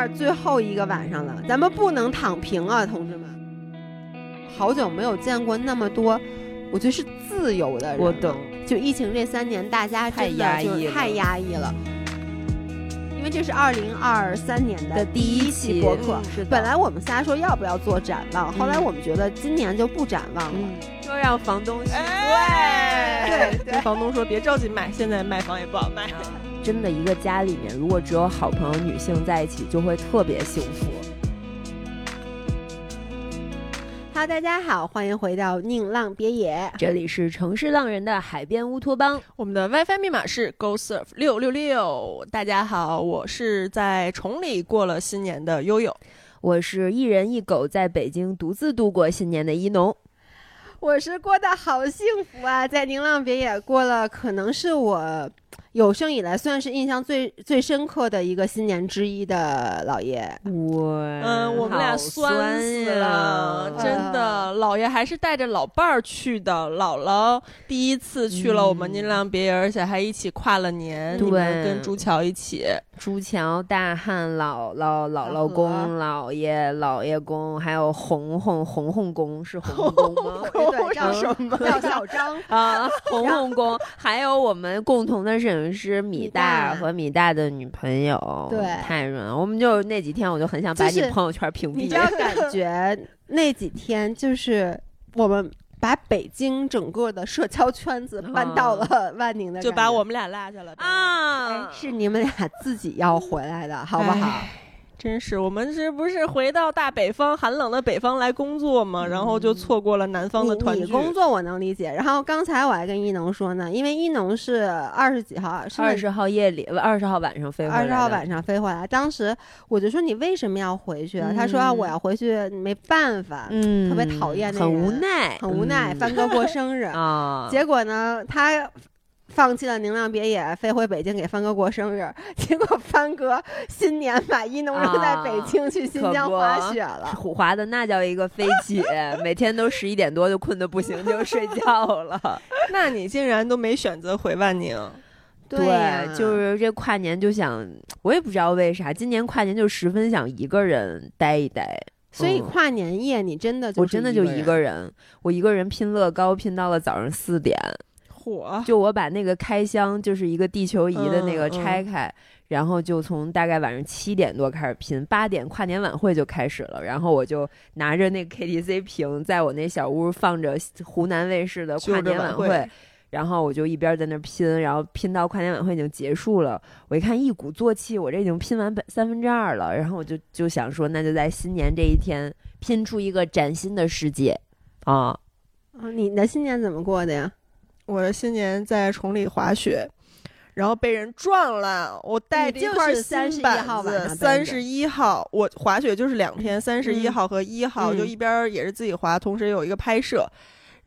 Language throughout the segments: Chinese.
二最后一个晚上了，咱们不能躺平啊，同志们！好久没有见过那么多，我觉得是自由的人。我懂，就疫情这三年，大家太压抑了，太压抑了。因为这是二零二三年的第一期播客，本来我们仨说要不要做展望，后来我们觉得今年就不展望了，说让房东对。对。对，房东说别着急卖，现在卖房也不好卖。真的，一个家里面如果只有好朋友女性在一起，就会特别幸福。Hello，大家好，欢迎回到宁浪别野，这里是城市浪人的海边乌托邦。我们的 WiFi 密码是 GoSurf 六六六。大家好，我是在崇礼过了新年的悠悠，我是一人一狗在北京独自度过新年的一农。我是过得好幸福啊，在宁浪别野过了，可能是我。有生以来算是印象最最深刻的一个新年之一的老爷，我嗯，我们俩酸死了，真的，老爷还是带着老伴儿去的，姥姥第一次去了我们宁浪别野，而且还一起跨了年，对，跟朱桥一起。朱桥、大汉、姥姥、姥姥公、姥爷、姥爷公，还有红红红红公是红公吗？对，叫什么？叫小张。啊，红红公，还有我们共同的摄影师米大和米大的女朋友，对，太润了。我们就那几天，我就很想把你朋友圈屏蔽。你知道，感觉 那几天就是我们。把北京整个的社交圈子搬到了万宁的，就把我们俩落下了啊！是你们俩自己要回来的，好不好？真是，我们这不是回到大北方寒冷的北方来工作嘛？然后就错过了南方的团聚。你工作我能理解。然后刚才我还跟一农说呢，因为一农是二十几号，二十号夜里，二十号晚上飞回来。二十号晚上飞回来，当时我就说你为什么要回去？他说我要回去，没办法，嗯，特别讨厌那很无奈，很无奈。帆哥过生日 啊，结果呢，他。放弃了宁浪别野，飞回北京给帆哥过生日。结果帆哥新年把一农扔在北京去新疆滑雪了虎，滑的那叫一个飞起，每天都十一点多就困得不行，就睡觉了。那你竟然都没选择回万宁？对，就是这跨年就想，我也不知道为啥，今年跨年就十分想一个人待一待。所以跨年夜你真的，我真的就一个人，我一个人拼乐高，拼到了早上四点。火！就我把那个开箱，就是一个地球仪的那个拆开，然后就从大概晚上七点多开始拼，八点跨年晚会就开始了。然后我就拿着那个 KTC 屏，在我那小屋放着湖南卫视的跨年晚会，然后我就一边在那拼，然后拼到跨年晚会已经结束了。我一看一鼓作气，我这已经拼完三分之二了。然后我就就想说，那就在新年这一天拼出一个崭新的世界啊！啊，你的新年怎么过的呀？我的新年在崇礼滑雪，然后被人撞了。我带着一块新板子，三十一号我滑雪就是两天，三十一号和一号就一边也是自己滑，同时有一个拍摄。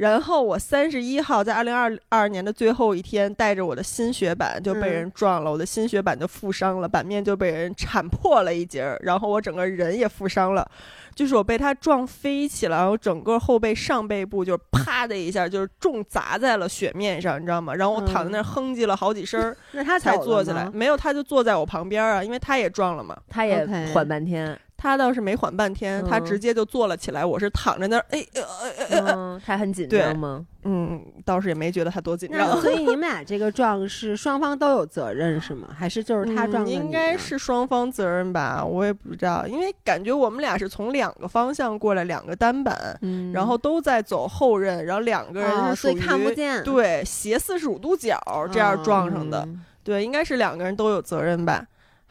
然后我三十一号在二零二二年的最后一天，带着我的新雪板就被人撞了，我的新雪板就负伤了，板面就被人铲破了一截儿，然后我整个人也负伤了。就是我被他撞飞起来，然后整个后背上背部就啪的一下，就是重砸在了雪面上，你知道吗？然后我躺在那儿哼唧了好几声，那他才坐起来。没有，他就坐在我旁边啊，因为他也撞了嘛，他也缓半天。他倒是没缓半天，他直接就坐了起来。我是躺在那儿，哎，他很紧张吗？嗯，倒是也没觉得他多紧张。所以 你们俩这个撞是双方都有责任是吗？还是就是他撞的？应该是双方责任吧，我也不知道，因为感觉我们俩是从两个方向过来，两个单板，然后都在走后刃，然后两个人是属于看不见，对，斜四十五度角这样撞上的，对，应该是两个人都有责任吧。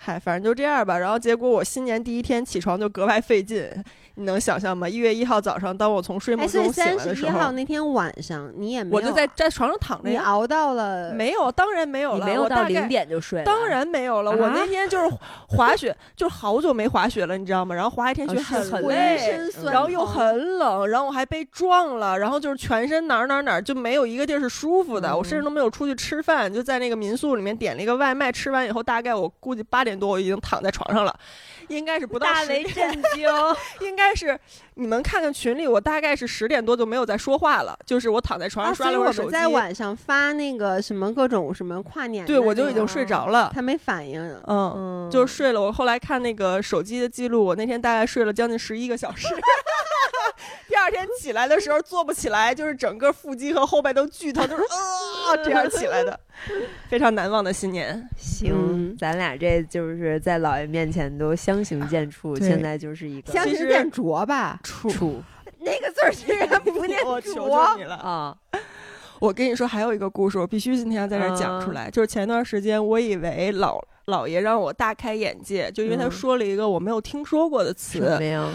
嗨，反正就这样吧。然后结果我新年第一天起床就格外费劲。你能想象吗？一月一号早上，当我从睡梦中醒来的时候，一号那天晚上你也没有，我就在在床上躺着。你熬到了没有？当然没有了，没有到零点就睡。当然没有了。我那天就是滑雪，就是好久没滑雪了，你知道吗？然后滑一天雪很累，然后又很冷，然后我还被撞了，然后就是全身哪儿哪儿哪儿就没有一个地儿是舒服的。我甚至都没有出去吃饭，就在那个民宿里面点了一个外卖，吃完以后大概我估计八。点多我已经躺在床上了，应该是不到大为震惊，应该是你们看看群里，我大概是十点多就没有再说话了，就是我躺在床上刷了会儿手机。我在晚上发那个什么各种什么跨年，对我就已经睡着了，他没反应，嗯，嗯就睡了。我后来看那个手机的记录，我那天大概睡了将近十一个小时。第二天起来的时候坐不起来，就是整个腹肌和后背都剧疼，就是啊这样起来的，非常难忘的新年。行，咱俩这就是在姥爷面前都相形见绌，现在就是一个相形见拙吧？绌，那个字儿居然不念 我求求你了啊！我跟你说，还有一个故事，我必须今天要在这讲出来。就是前段时间，我以为老老爷让我大开眼界，就因为他说了一个我没有听说过的词。没有。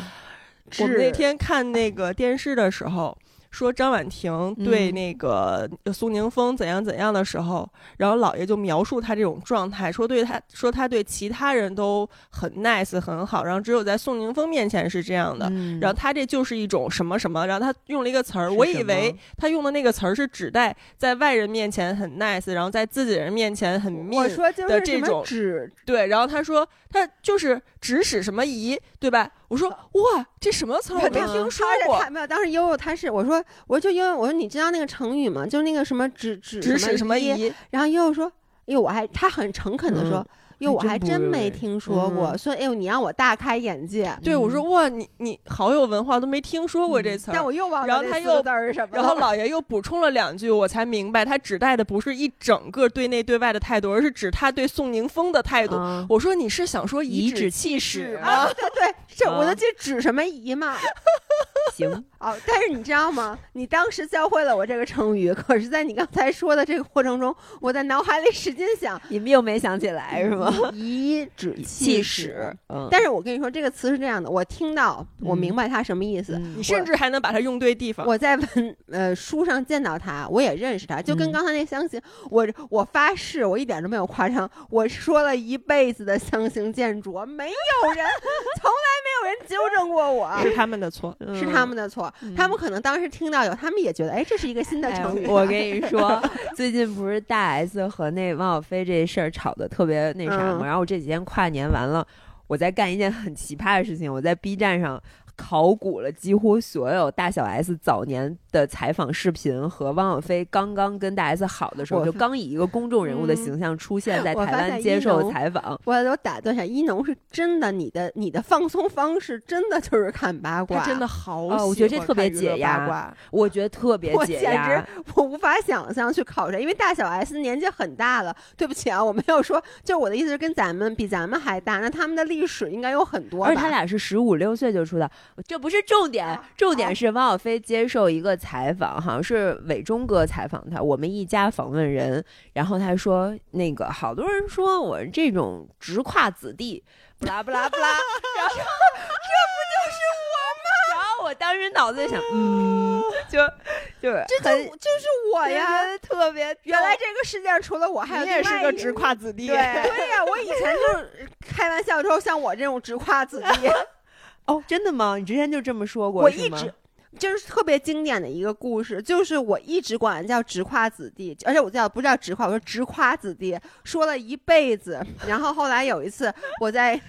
我们那天看那个电视的时候。说张婉婷对那个苏宁峰怎样怎样的时候，然后姥爷就描述他这种状态，说对他说他对其他人都很 nice 很好，然后只有在宋宁峰面前是这样的，然后他这就是一种什么什么，然后他用了一个词儿，我以为他用的那个词儿是指代在外人面前很 nice，然后在自己人面前很 mean 的这种指对，然后他说他就是指使什么仪，对吧？我说哇，这什么词儿我没听说过。没有，当时悠悠他是我说，我就因为我说你知道那个成语吗？就是那个什么指指指使什么仪。然后悠悠说，哎呦，我还他很诚恳的说。哟，我还真没听说过，所以哎呦，你让我大开眼界。对我说哇，你你好有文化，都没听说过这词儿。但我又忘了。然后他又什么？然后老爷又补充了两句，我才明白，他指代的不是一整个对内对外的态度，而是指他对宋宁峰的态度。我说你是想说颐指气使吗？对对，这我就记指什么颐嘛。行哦，但是你知道吗？你当时教会了我这个成语，可是在你刚才说的这个过程中，我在脑海里使劲想，你们又没想起来是吗？颐。指气使，但是我跟你说，这个词是这样的，我听到，我明白它什么意思，你甚至还能把它用对地方。我在文呃书上见到它，我也认识它，就跟刚才那相形，我我发誓，我一点都没有夸张，我说了一辈子的相形见绌，没有人，从来没有人纠正过我，是他们的错，是他们的错，他们可能当时听到有，他们也觉得，哎，这是一个新的成语。我跟你说，最近不是大 S 和那王小飞这事儿吵得特别那啥吗？然后我这几天。跨年完了，我在干一件很奇葩的事情。我在 B 站上。考古了几乎所有大小 S 早年的采访视频和汪小菲刚刚跟大 S 好的时候，就刚以一个公众人物的形象出现在台湾接受采访。我我打断一下，一农是真的，你的你的放松方式真的就是看八卦，真的好，我觉得这特别解压。我觉得特别解压，我无法想象去考察，因为大小 S 年纪很大了。对不起啊，我没有说，就我的意思是跟咱们比咱们还大，那他们的历史应该有很多。而且他俩是十五六岁就出道。这不是重点，重点是汪小菲接受一个采访，好像是伟忠哥采访他，我们一家访问人，然后他说那个好多人说我这种直跨子弟，不拉不拉不拉，然后这不就是我吗？然后我当时脑子里想，嗯，就就这就就是我呀，特别原来这个世界上除了我还有你也是个直跨子弟，对对呀，我以前就开玩笑说像我这种直跨子弟。哦，真的吗？你之前就这么说过？我一直就是特别经典的一个故事，就是我一直管叫直夸子弟，而且我叫不叫直夸，我说直夸子弟，说了一辈子。然后后来有一次，我在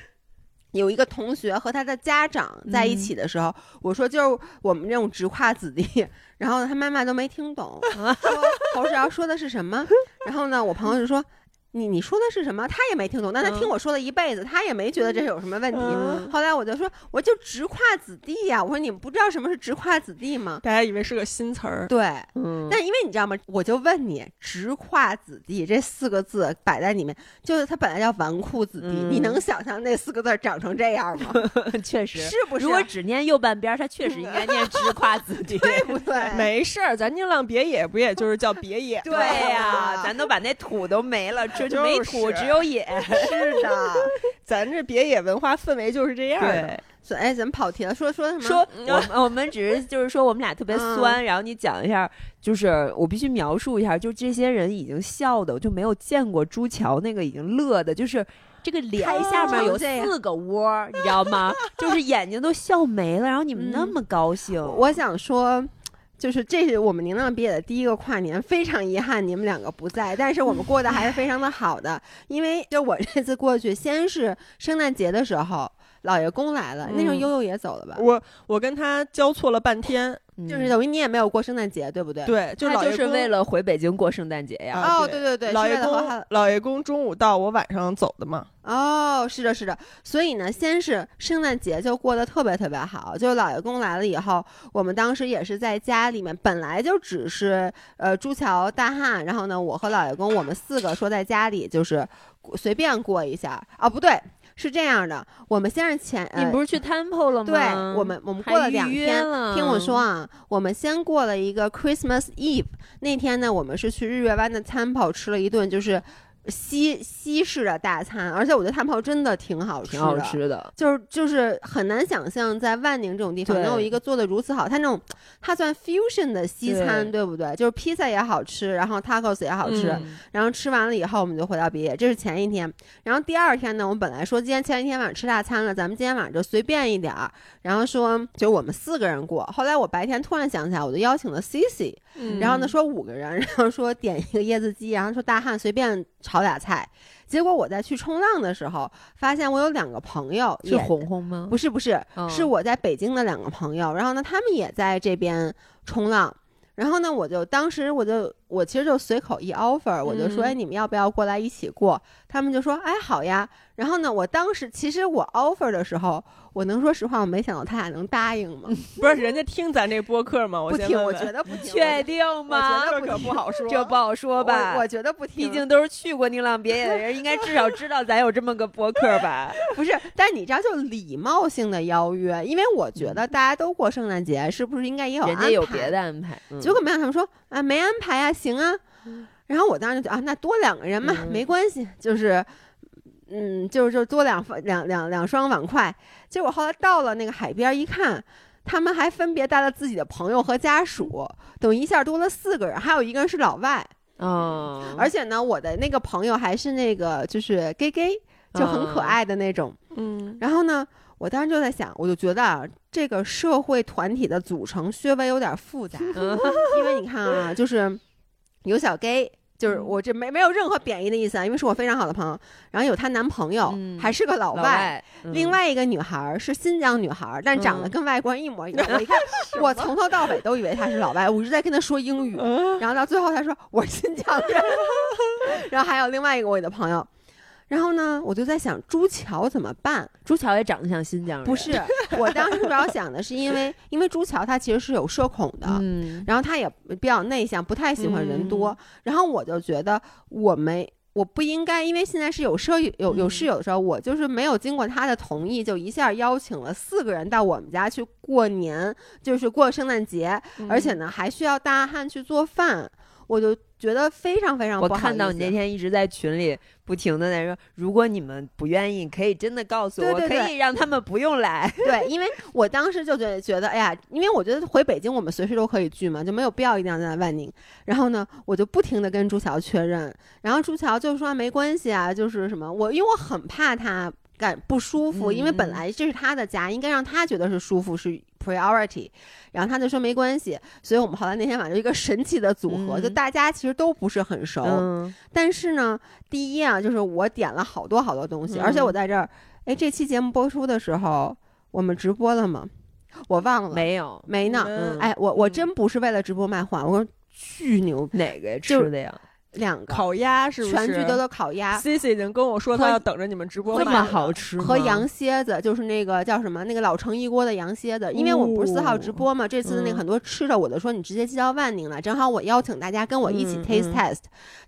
有一个同学和他的家长在一起的时候，我说就是我们这种直夸子弟，然后他妈妈都没听懂，说侯世尧说的是什么？然后呢，我朋友就说。你你说的是什么？他也没听懂，但他听我说了一辈子，他也没觉得这是有什么问题。后来我就说，我就直跨子弟呀。我说你们不知道什么是直跨子弟吗？大家以为是个新词儿。对，但因为你知道吗？我就问你，直跨子弟这四个字摆在里面，就是他本来叫纨绔子弟，你能想象那四个字长成这样吗？确实，是不是？如果只念右半边，他确实应该念直跨子弟，对不对？没事儿，咱宁浪别野不也就是叫别野？对呀，咱都把那土都没了。这就没土，只有野。是的，咱这别野文化氛围就是这样的。所以，哎，咱们跑题了，说说什么？说我我们只是就是说我们俩特别酸，然后你讲一下，就是我必须描述一下，就这些人已经笑的，我就没有见过朱桥那个已经乐的，就是这个脸下面有四个窝，你知道吗？就是眼睛都笑没了，然后你们那么高兴。我想说。就是这是我们宁浪毕业的第一个跨年，非常遗憾你们两个不在，但是我们过得还是非常的好的，因为就我这次过去，先是圣诞节的时候，老爷公来了，那时候悠悠也走了吧？我我跟他交错了半天。就是等于你也没有过圣诞节，对不对？对，就就是为了回北京过圣诞节呀。哦，对对对，老爷公老爷公中午到，我晚上走的嘛。哦，是的，是的。所以呢，先是圣诞节就过得特别特别好。就老爷公来了以后，我们当时也是在家里面，本来就只是呃朱桥大汉，然后呢，我和老爷公我们四个说在家里就是随便过一下啊，不对。是这样的，我们先是前，你不是去 Temple 了吗？对，我们我们过了两天，听我说啊，我们先过了一个 Christmas Eve，那天呢，我们是去日月湾的 Temple 吃了一顿，就是。西西式的大餐，而且我觉得炭泡真的挺好吃，挺好吃的。就是就是很难想象在万宁这种地方能有一个做的如此好。它那种它算 fusion 的西餐，对不对？就是披萨也好吃，然后 tacos 也好吃。然后吃完了以后，我们就回到毕业。这是前一天。然后第二天呢，我们本来说今天前一天晚上吃大餐了，咱们今天晚上就随便一点儿。然后说就我们四个人过。后来我白天突然想起来，我就邀请了 Cici。然后呢说五个人，然后说点一个椰子鸡，然后说大汉随便炒俩菜。结果我在去冲浪的时候，发现我有两个朋友，是红红吗？不是不是，是我在北京的两个朋友。然后呢，他们也在这边冲浪。然后呢，我就当时我就我其实就随口一 offer，我就说哎，你们要不要过来一起过？他们就说哎好呀。然后呢，我当时其实我 offer 的时候。我能说实话，我没想到他俩能答应吗？不是，人家听咱这播客吗？不听，我觉得不听。确定吗？这可不好说，这不好说吧？我觉得不听，毕竟都是去过宁浪别野的人，应该至少知道咱有这么个播客吧？不是，但你知道，就礼貌性的邀约，因为我觉得大家都过圣诞节，是不是应该也有人家有别的安排？结果没想他们说啊，没安排啊，行啊。然后我当时就啊，那多两个人嘛，没关系，就是。嗯，就是就多两两两两双碗筷，结果后来到了那个海边一看，他们还分别带了自己的朋友和家属，等于一下多了四个人，还有一个人是老外，嗯，而且呢，我的那个朋友还是那个就是 gay gay，就很可爱的那种，嗯，然后呢，我当时就在想，我就觉得啊，这个社会团体的组成稍微有点复杂，因为你看啊，就是有小 gay。就是我这没没有任何贬义的意思啊，因为是我非常好的朋友，然后有她男朋友，还是个老外，另外一个女孩是新疆女孩，但长得跟外国人一模一样。我一看，我从头到尾都以为她是老外，我一直在跟她说英语，然后到最后她说我是新疆人，然后还有另外一个我的朋友。然后呢，我就在想朱桥怎么办？朱桥也长得像新疆人。不是，我当时主要想的是，因为因为朱桥他其实是有社恐的，嗯，然后他也比较内向，不太喜欢人多。然后我就觉得我没我不应该，因为现在是有舍友有有室友的时候，我就是没有经过他的同意，就一下邀请了四个人到我们家去过年，就是过圣诞节，而且呢还需要大汉去做饭，我就。觉得非常非常不好。我看到你那天一直在群里不停的在说，如果你们不愿意，可以真的告诉我，可以让他们不用来。对，因为我当时就觉得觉得，哎呀，因为我觉得回北京我们随时都可以聚嘛，就没有必要一定要在万宁。然后呢，我就不停的跟朱桥确认，然后朱桥就说没关系啊，就是什么我，因为我很怕他感不舒服，因为本来这是他的家，应该让他觉得是舒服是。priority，然后他就说没关系，所以我们后来那天晚上一个神奇的组合，就大家其实都不是很熟，但是呢，第一啊，就是我点了好多好多东西，而且我在这儿，哎，这期节目播出的时候，我们直播了吗？我忘了，没有，没呢。哎，我我真不是为了直播卖货，我说巨牛，哪个吃的呀？两个烤鸭是不是？全聚德的烤鸭，C C 已经跟我说他要等着你们直播，这么好吃和羊蝎子，就是那个叫什么？那个老城一锅的羊蝎子。因为我们不是四号直播嘛，这次的那个很多吃的，我就说你直接寄到万宁来，正好我邀请大家跟我一起 taste test。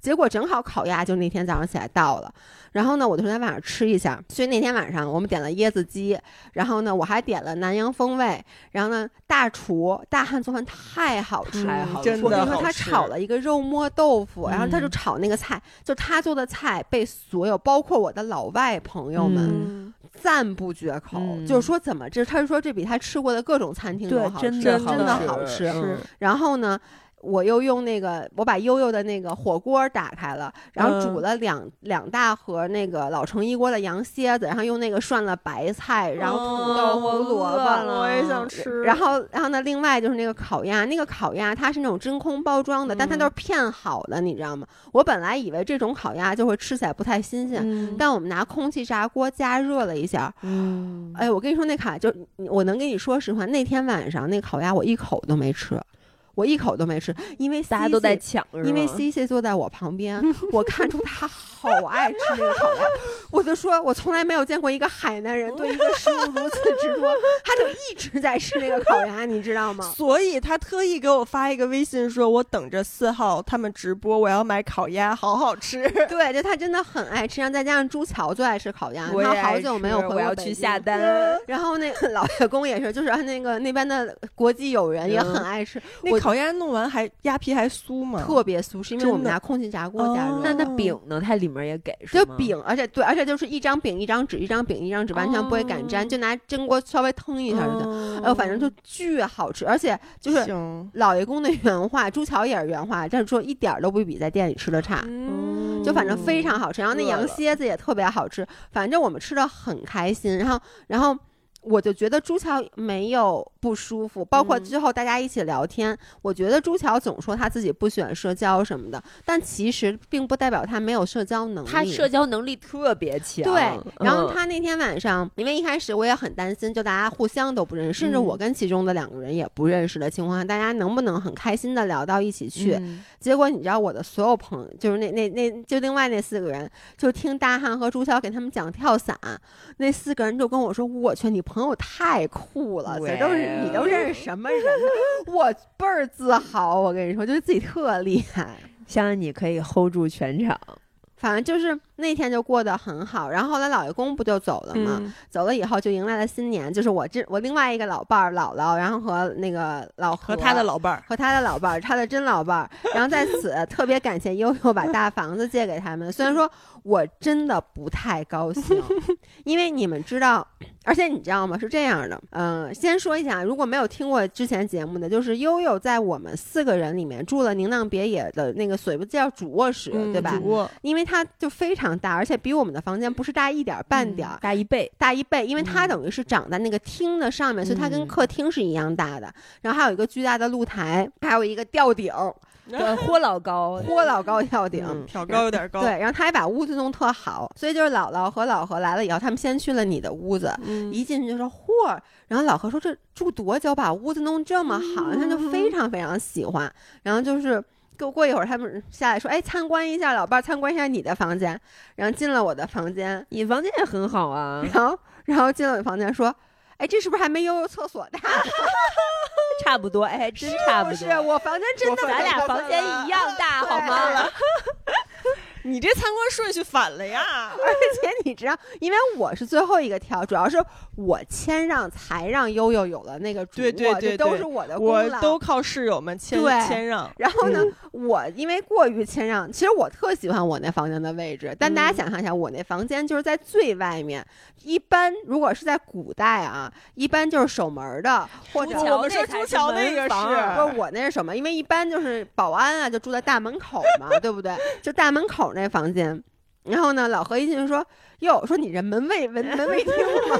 结果正好烤鸭就那天早上起来到了。然后呢，我就说咱晚上吃一下。所以那天晚上我们点了椰子鸡，然后呢，我还点了南洋风味。然后呢，大厨大汉做饭太好吃，太好吃。我跟你说，他炒了一个肉末豆腐，然后他就炒那个菜，就他做的菜被所有包括我的老外朋友们赞不绝口。就是说怎么这，他是说这比他吃过的各种餐厅都好吃，真的好吃。然后呢？我又用那个，我把悠悠的那个火锅打开了，然后煮了两两大盒那个老城一锅的羊蝎子，然后用那个涮了白菜，然后土豆、胡萝卜，我也想吃。然后，然后呢，另外就是那个烤鸭，那个烤鸭它是那种真空包装的，但它都是片好的，你知道吗？我本来以为这种烤鸭就会吃起来不太新鲜，但我们拿空气炸锅加热了一下，嗯，哎，我跟你说那卡就我能跟你说实话，那天晚上那烤鸭我一口都没吃。我一口都没吃，因为大家都在抢。因为 C C 坐在我旁边，我看出他好爱吃那个烤鸭。我就说，我从来没有见过一个海南人对一个食物如此执着，他就一直在吃那个烤鸭，你知道吗？所以他特意给我发一个微信，说我等着四号他们直播，我要买烤鸭，好好吃。对，就他真的很爱吃，然后再加上朱桥最爱吃烤鸭，他好久没有回我要去下单。然后那老员工也是，就是那个那边的国际友人也很爱吃。那烤鸭弄完还鸭皮还酥吗？特别酥，是因为我们拿空气炸锅加热。那那饼呢？它里面也给就饼，而且对，而且就是一张饼一张纸，一张饼一张纸，完全不会擀粘，就拿蒸锅稍微腾一下就行。哎呦，反正就巨好吃，而且就是老爷公的原话，朱桥也是原话，但是说一点都不比在店里吃的差，就反正非常好吃。然后那羊蝎子也特别好吃，反正我们吃的很开心。然后，然后。我就觉得朱桥没有不舒服，包括之后大家一起聊天，我觉得朱桥总说他自己不喜欢社交什么的，但其实并不代表他没有社交能力。他社交能力特别强。对，然后他那天晚上，因为一开始我也很担心，就大家互相都不认识，甚至我跟其中的两个人也不认识的情况下，大家能不能很开心的聊到一起去？结果你知道，我的所有朋友，就是那那那就另外那四个人，就听大汉和朱桥给他们讲跳伞，那四个人就跟我说：“我去，你。”朋友太酷了，这都是你都认识什么人？我倍儿自豪，我跟你说，就是自己特厉害。相信你可以 hold 住全场。反正就是那天就过得很好，然后后来老爷公不就走了吗？走了以后就迎来了新年，就是我这我另外一个老伴儿姥姥，然后和那个老和他的老伴儿和他的老伴儿，他的真老伴儿。然后在此 特别感谢悠悠把大房子借给他们，虽然说我真的不太高兴，因为你们知道。而且你知道吗？是这样的，嗯，先说一下，如果没有听过之前节目的，就是悠悠在我们四个人里面住了宁浪别野的那个所谓叫主卧室，对吧？主卧，因为他就非常大，而且比我们的房间不是大一点半点儿，大一倍，大一倍，因为它等于是长在那个厅的上面，所以它跟客厅是一样大的。然后还有一个巨大的露台，还有一个吊顶。对，豁老高，豁老高吊顶，挑高有点高。对，然后他还把屋子弄特好，所以就是姥姥和老何来了以后，他们先去了你的屋子，一进去就说嚯，然后老何说这住多久把屋子弄这么好，他就非常非常喜欢。然后就是过过一会儿他们下来说，哎，参观一下老伴，参观一下你的房间。然后进了我的房间，你房间也很好啊。然后然后进了我房间说。哎，这是不是还没悠悠厕所大？差不多，哎，真差不多。是我房间真的，咱俩房间一样大，好吗？你这参观顺序反了呀！而且你知道，因为我是最后一个挑，主要是我谦让才让悠悠有了那个主卧，这都是我的功劳，我都靠室友们谦谦让。然后呢，我因为过于谦让，其实我特喜欢我那房间的位置，但大家想象一下，我那房间就是在最外面。一般如果是在古代啊，一般就是守门的，或者我们说朱桥那个是，不是我那是什么？因为一般就是保安啊，就住在大门口嘛，对不对？就大门口那房间。然后呢，老何一进去说：“哟，说你这门卫门门卫厅吗？”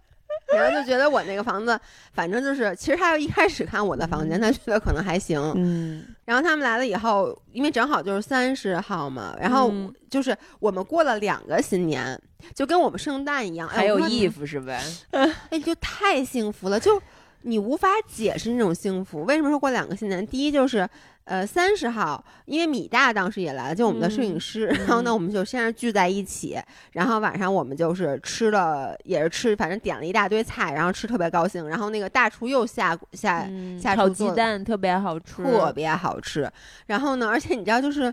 然后就觉得我那个房子，反正就是，其实他要一开始看我的房间，他觉得可能还行。嗯。然后他们来了以后，因为正好就是三十号嘛，然后就是我们过了两个新年，就跟我们圣诞一样，还有衣服是呗？哎，就太幸福了，就你无法解释那种幸福。为什么说过两个新年？第一就是。呃，三十号，因为米大当时也来了，就我们的摄影师。然后呢，我们就先是聚在一起，然后晚上我们就是吃了，也是吃，反正点了一大堆菜，然后吃特别高兴。然后那个大厨又下下下炒鸡蛋，特别好吃，特别好吃。然后呢，而且你知道，就是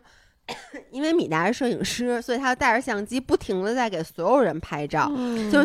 因为米大是摄影师，所以他带着相机不停的在给所有人拍照，就。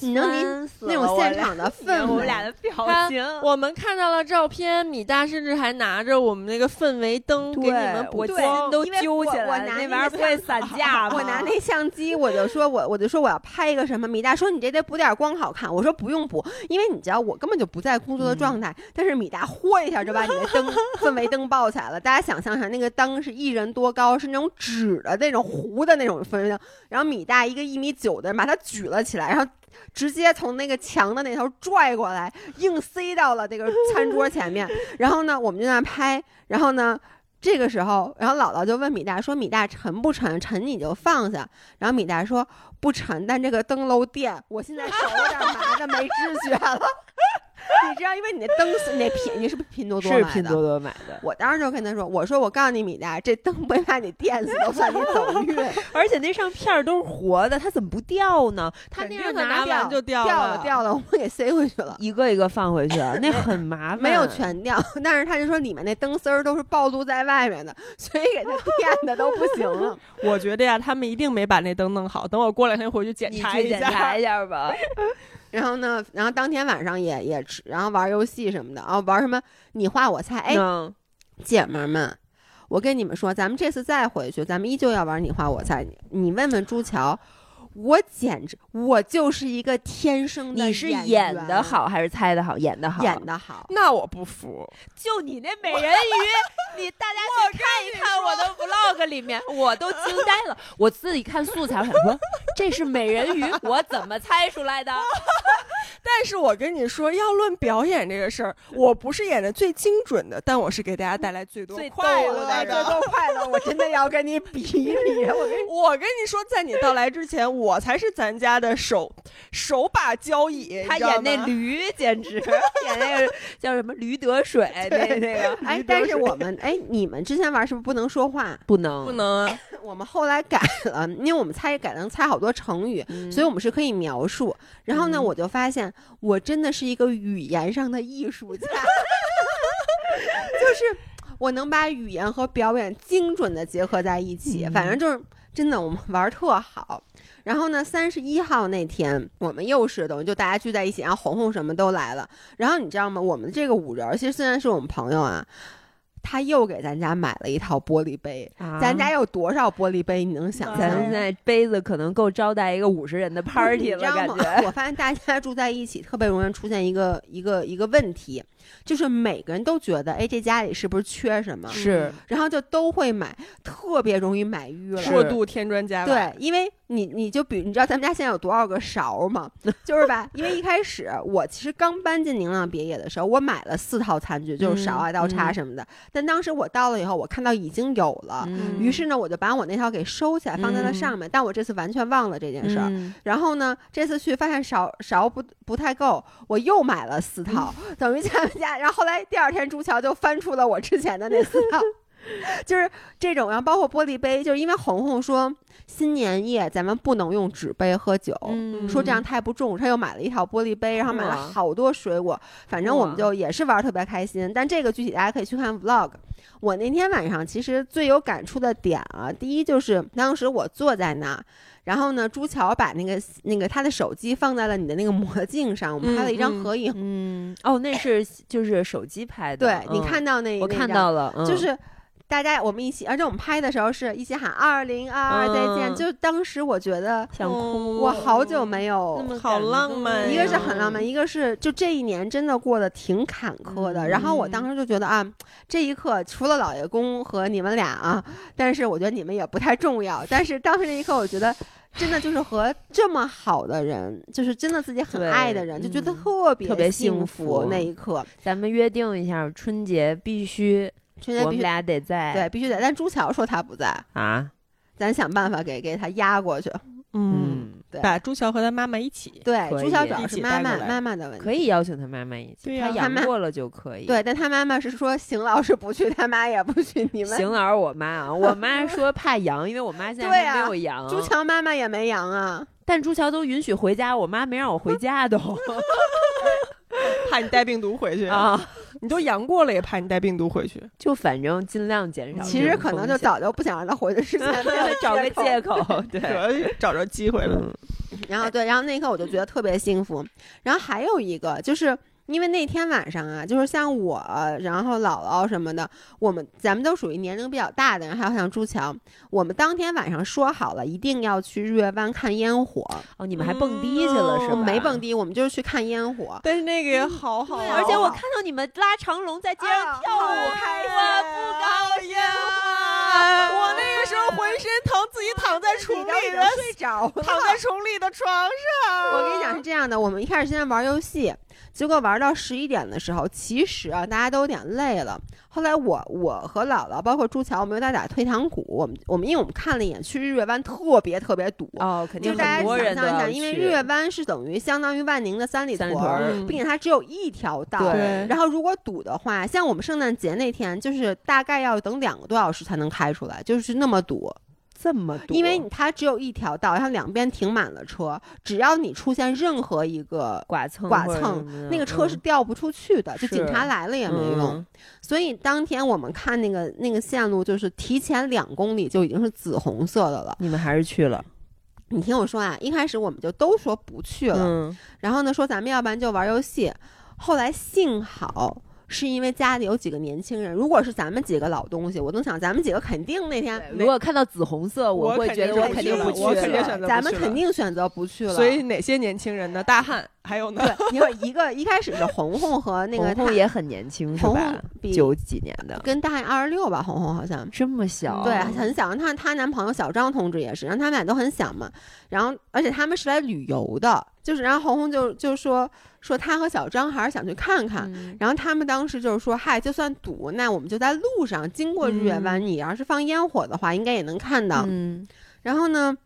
你能你那种现场的 氛围，我们俩的 表情，我们看到了照片，米大甚至还拿着我们那个氛围灯给你们补光，都揪起来，我拿那玩意儿不会散架 吗？我拿那相机，我就说我我就说我要拍一个什么，米大说你这得补点光好看，我说不用补，因为你知道我根本就不在工作的状态，但是米大豁一下就把你的灯氛围灯抱起来了，大家想象一下，那个灯是一人多高，是那种纸的那种糊的那种氛围灯，然后米大一个一米九的人把它举了起来，然后。直接从那个墙的那头拽过来，硬塞到了那个餐桌前面。然后呢，我们就在那拍。然后呢，这个时候，然后姥姥就问米大说：“米大沉不沉？沉你就放下。”然后米大说：“不沉，但这个灯漏电，我现在手有点麻的，没知觉了。” 你知道，因为你那灯那便宜是不是拼多多是拼多多买的。我当时就跟他说：“我说我告诉你，米大，这灯没把你电死，都算你走运。而且那上片都是活的，它怎么不掉呢？它那样拿完就掉了，掉了，我们给塞回去了，一个一个放回去，那很麻烦。没有全掉，但是他就说里面那灯丝儿都是暴露在外面的，所以给他电的都不行了。我觉得呀，他们一定没把那灯弄好。等我过两天回去检查一下，检查一下吧。然后呢？然后当天晚上也也吃，然后玩游戏什么的啊，玩什么你画我猜。哎，姐们儿们，我跟你们说，咱们这次再回去，咱们依旧要玩你画我猜。你问问朱桥。我简直，我就是一个天生的。你是演的好还是猜的好？演的好，演的好。那我不服。就你那美人鱼，你大家去看一看我的 vlog 里面，我都惊呆了。我自己看素材，我想说这是美人鱼，我怎么猜出来的？但是我跟你说，要论表演这个事儿，我不是演的最精准的，但我是给大家带来最多快乐的。最多快乐，我真的要跟你比一比。我 跟我跟你说，在你到来之前，我才是咱家的手手把交椅。他演那驴，简直 演那个叫什么驴得水 那那个。哎，但是我们哎，你们之前玩是不是不能说话？不能，不能。我们后来改了，因为我们猜改能猜好多成语，所以我们是可以描述。然后呢，我就发现我真的是一个语言上的艺术家，就是我能把语言和表演精准的结合在一起。反正就是真的，我们玩特好。然后呢，三十一号那天我们又是等于就大家聚在一起，然后红红什么都来了。然后你知道吗？我们这个五人其实虽然是我们朋友啊。他又给咱家买了一套玻璃杯，咱家有多少玻璃杯？你能想？咱现在杯子可能够招待一个五十人的 party 了，感觉。我发现大家住在一起，特别容易出现一个一个一个问题。就是每个人都觉得，哎，这家里是不是缺什么？是，然后就都会买，特别容易买玉了。过度添砖加瓦。对，因为你你就比你知道咱们家现在有多少个勺吗？就是吧？因为一开始我其实刚搬进宁浪别野的时候，我买了四套餐具，就是勺啊、刀叉什么的。但当时我到了以后，我看到已经有了，于是呢，我就把我那套给收起来，放在了上面。但我这次完全忘了这件事儿。然后呢，这次去发现勺勺不不太够，我又买了四套，等于加。家，然后后来第二天，朱桥就翻出了我之前的那四套，就是这种，然后包括玻璃杯，就是因为红红说新年夜咱们不能用纸杯喝酒，说这样太不重，他又买了一套玻璃杯，然后买了好多水果，反正我们就也是玩特别开心。但这个具体大家可以去看 vlog。我那天晚上其实最有感触的点啊，第一就是当时我坐在那。然后呢，朱桥把那个那个他的手机放在了你的那个魔镜上，我们拍了一张合影。嗯，哦，那是就是手机拍的。对你看到那，我看到了，就是大家我们一起，而且我们拍的时候是一起喊“二零二二再见”。就当时我觉得想哭，我好久没有好浪漫。一个是很浪漫，一个是就这一年真的过得挺坎坷的。然后我当时就觉得啊，这一刻除了老爷公和你们俩啊，但是我觉得你们也不太重要。但是当时那一刻，我觉得。真的就是和这么好的人，就是真的自己很爱的人，就觉得特别特别幸福。那一刻，咱们约定一下，春节必须，春节我们俩得在，对，必须得。但朱桥说他不在啊，咱想办法给给他压过去。嗯，对，把朱桥和他妈妈一起，对，朱桥主要是妈妈妈妈的问题，可以邀请他妈妈一起，他养过了就可以。对，但他妈妈是说邢老师不去，他妈也不去。你们邢老师，我妈啊，我妈说怕阳，因为我妈现在还没有阳。朱桥妈妈也没阳啊，但朱桥都允许回家，我妈没让我回家都。怕你带病毒回去啊！你都阳过了，也怕你带病毒回去。就反正尽量减少。其实可能就早就不想让他回去，是 找个借口，对，找着机会了。然后对，然后那一刻我就觉得特别幸福。然后还有一个就是。因为那天晚上啊，就是像我，然后姥姥什么的，我们咱们都属于年龄比较大的人，还有像朱强，我们当天晚上说好了，一定要去日月湾看烟火。哦，你们还蹦迪去了是吧？没蹦迪，我们就是去看烟火。但是那个也好好，而且我看到你们拉长龙在街上跳舞，我不高兴。我那个时候浑身疼，自己躺在床里的睡着，躺在床里的床上。我跟你讲是这样的，我们一开始先玩游戏。结果玩到十一点的时候，其实啊，大家都有点累了。后来我我和姥姥，包括朱桥，我们又在打退堂鼓。我们我们因为我们看了一眼，去日月湾特别特别堵哦，肯定就大家想象一下，因为日月湾是等于相当于万宁的三里屯，并且它只有一条道。对。然后如果堵的话，像我们圣诞节那天，就是大概要等两个多小时才能开出来，就是那么堵。这么多，因为它只有一条道，它两边停满了车，只要你出现任何一个剐蹭，剐蹭，那个车是掉不出去的，就警察来了也没用。所以当天我们看那个那个线路，就是提前两公里就已经是紫红色的了。你们还是去了？你听我说啊，一开始我们就都说不去了，然后呢说咱们要不然就玩游戏，后来幸好。是因为家里有几个年轻人，如果是咱们几个老东西，我都想咱们几个肯定那天如果看到紫红色，我会觉得我肯定不去了。咱们肯定选择不去了。所以哪些年轻人呢？大汉还有呢？你说一个一开始是红红和 那个红红也很年轻，是吧？九几年的，跟大汉二十六吧，红红好像这么小，对，很小。她她男朋友小张同志也是，然后他们俩都很小嘛。然后而且他们是来旅游的，就是然后红红就就说。说他和小张还是想去看看，然后他们当时就是说，嗨，就算堵，那我们就在路上经过日月湾，你要是放烟火的话，应该也能看到。然后呢，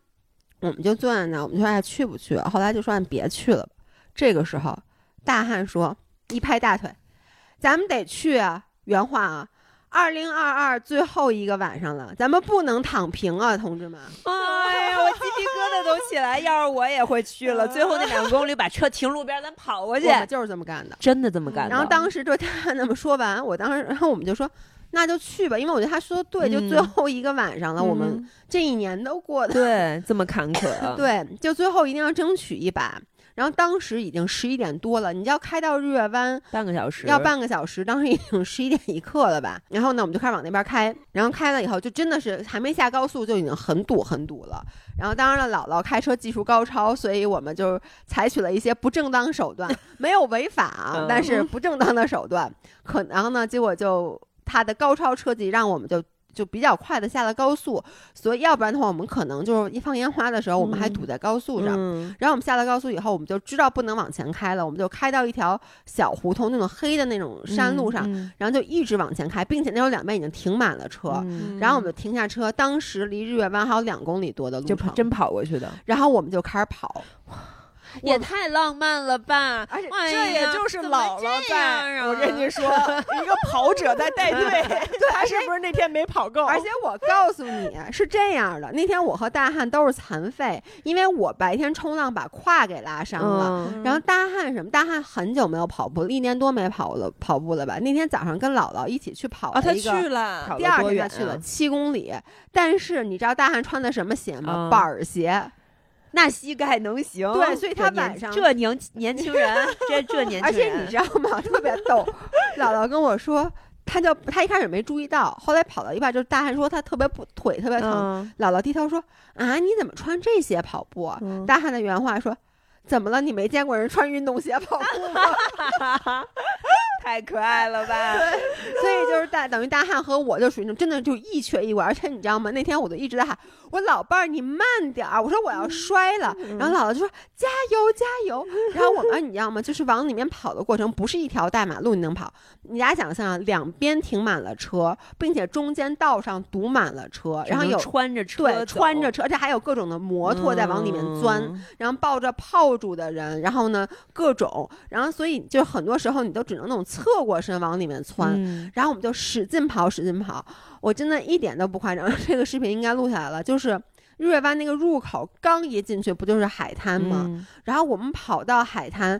我们就坐在那，我们就哎去不去？后来就说别去了。这个时候，大汉说，一拍大腿，咱们得去啊！原话啊。二零二二最后一个晚上了，咱们不能躺平啊，同志们！哎呀，我鸡皮疙瘩都起来。要是我也会去了，最后那两公里把车停路边，咱跑过去。我们就是这么干的，真的这么干。然后当时就他 那么说完，我当时，然后我们就说，那就去吧，因为我觉得他说的对，就最后一个晚上了，我们这一年都过的对这么坎坷，对，就最后一定要争取一把。然后当时已经十一点多了，你要开到日月湾半个小时，要半个小时。当时已经十一点一刻了吧？然后呢，我们就开始往那边开。然后开了以后，就真的是还没下高速就已经很堵很堵了。然后当然了，姥姥开车技术高超，所以我们就采取了一些不正当手段，没有违法啊，但是不正当的手段。可然后呢，结果就他的高超车技让我们就。就比较快的下了高速，所以要不然的话，我们可能就是一放烟花的时候，我们还堵在高速上。然后我们下了高速以后，我们就知道不能往前开了，我们就开到一条小胡同那种黑的那种山路上，然后就一直往前开，并且那时候两边已经停满了车。然后我们就停下车，当时离日月湾还有两公里多的路程，真跑过去的。然后我们就开始跑。也太浪漫了吧！而且这也就是姥姥在，我跟你说，一个跑者在带队，他是不是那天没跑够？而且我告诉你是这样的，那天我和大汉都是残废，因为我白天冲浪把胯给拉伤了。然后大汉什么？大汉很久没有跑步，一年多没跑了跑步了吧？那天早上跟姥姥一起去跑了一个，他去了，第二天他去了七公里。但是你知道大汉穿的什么鞋吗？板儿鞋。那膝盖能行？对，所以他晚上这年年轻人，这这年轻人，而且你知道吗？特别逗，姥姥跟我说，他就他一开始没注意到，后来跑到一半，就是大汉说他特别不腿特别疼，姥姥低头说啊，你怎么穿这些跑步？大汉的原话说，怎么了？你没见过人穿运动鞋跑步吗？太可爱了吧！所以就是大等于大汉和我就属于那种真的就一瘸一拐，而且你知道吗？那天我就一直在喊我老伴儿，你慢点儿，我说我要摔了。然后姥姥就说加油加油。然后我们你知道吗？就是往里面跑的过程不是一条大马路你能跑，你家想象两边停满了车，并且中间道上堵满了车，然后有穿着车对穿着车，而且还有各种的摩托在往里面钻，然后抱着炮竹的人，然后呢各种，然后所以就很多时候你都只能那种。侧过身往里面窜，然后我们就使劲跑，使劲跑。我真的一点都不夸张，这个视频应该录下来了。就是日月湾那个入口刚一进去，不就是海滩吗？然后我们跑到海滩，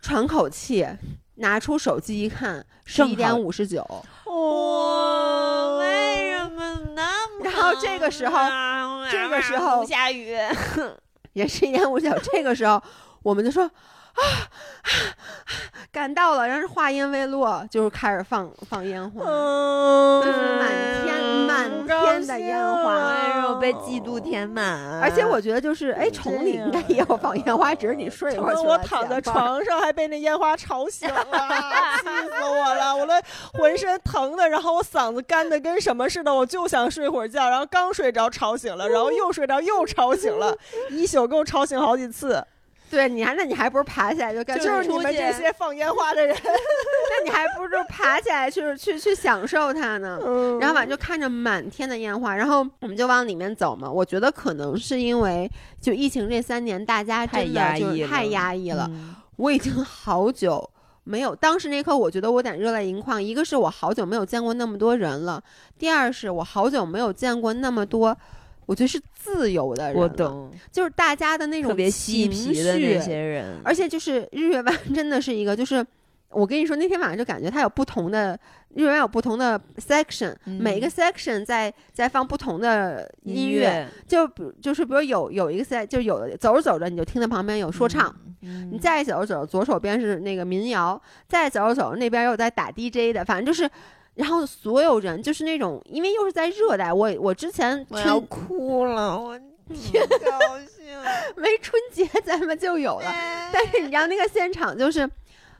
喘口气，拿出手机一看，十一点五十九。哇，为什么那么？然后这个时候，这个时候下雨。也是一点五十九。这个时候，我们就说。啊，赶到了，然后话音未落，就是开始放放烟花，就是满天满天的烟花，哎呦被嫉妒填满。而且我觉得就是，哎，崇礼应该也有放烟花，只是你睡过去了。我躺在床上还被那烟花吵醒了，气死我了！我的浑身疼的，然后我嗓子干的跟什么似的，我就想睡会儿觉，然后刚睡着吵醒了，然后又睡着又吵醒了，一宿给我吵醒好几次。对，你还那你还不如爬起来就干，就是你们这些放烟花的人，那你还不如爬起来去去去享受它呢。然后吧，就看着满天的烟花，然后我们就往里面走嘛。我觉得可能是因为就疫情这三年，大家真的就太压抑了。我已经好久没有，当时那刻我觉得我有点热泪盈眶。一个是我好久没有见过那么多人了，第二是我好久没有见过那么多。我觉得是自由的人，我懂，就是大家的那种特别嬉皮的那些人，而且就是日月湾真的是一个，就是我跟你说那天晚上就感觉它有不同的日月湾有不同的 section，每一个 section 在在放不同的音乐，就比就是比如有有一个 sec 就有走着走着你就听到旁边有说唱，你再走着走着左手边是那个民谣，再走着走着那边又在打 DJ 的，反正就是。然后所有人就是那种，因为又是在热带，我我之前我要哭了，我 天高兴，没春节咱们就有了，但是你知道那个现场就是，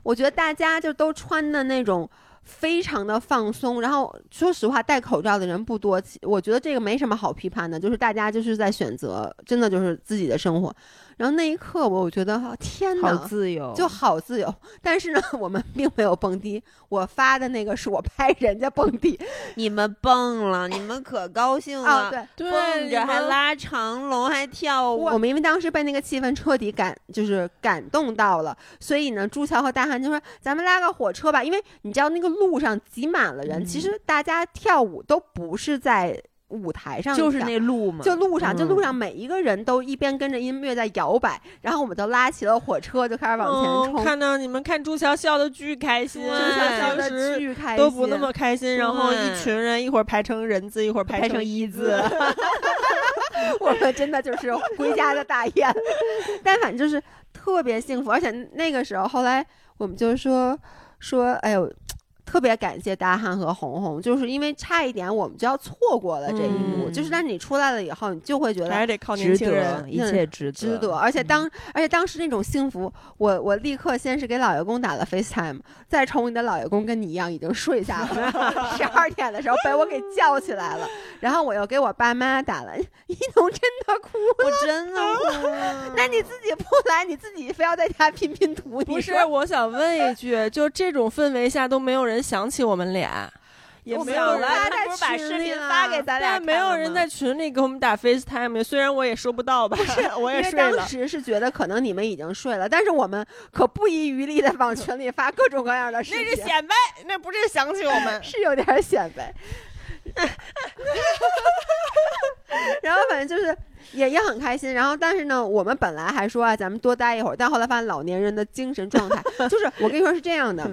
我觉得大家就都穿的那种非常的放松，然后说实话戴口罩的人不多，我觉得这个没什么好批判的，就是大家就是在选择，真的就是自己的生活。然后那一刻，我我觉得哈，天哪，好自由，就好自由。但是呢，我们并没有蹦迪。我发的那个是我拍人家蹦迪，你们蹦了，你们可高兴了，对，蹦着还拉长龙，还跳舞。我们因为当时被那个气氛彻底感，就是感动到了，所以呢，朱桥和大汉就说：“咱们拉个火车吧。”因为你知道那个路上挤满了人，其实大家跳舞都不是在。舞台上就是那路嘛，就路上，就路上每一个人都一边跟着音乐在摇摆，然后我们就拉起了火车，就开始往前冲。看到你们看朱桥笑的巨开心，朱桥笑的巨开心，都不那么开心。然后一群人一会儿排成人字，一会儿排成一字，我们真的就是回家的大雁。但反正就是特别幸福，而且那个时候后来我们就说说，哎呦。特别感谢大汉和红红，就是因为差一点我们就要错过了这一幕。就是，但你出来了以后，你就会觉得还得靠年轻人，一切值值得。而且当而且当时那种幸福，我我立刻先是给老爷公打了 FaceTime，再从你的老爷公跟你一样已经睡下了，十二点的时候被我给叫起来了。然后我又给我爸妈打了，一农真的哭了，我真的哭了。那你自己不来，你自己非要在家拼拼图？不是，我想问一句，就这种氛围下都没有人。想起我们俩，也没有人不是把视频发给咱俩，没有人在群里给我们打 FaceTime。虽然我也收不到吧，我也睡了。当时是觉得可能你们已经睡了，但是我们可不遗余力的往群里发各种各样的视频。那是显摆，那不是想起我们，是有点显摆。然后反正就是。也也很开心，然后但是呢，我们本来还说啊，咱们多待一会儿，但后来发现老年人的精神状态，就是我跟你说是这样的，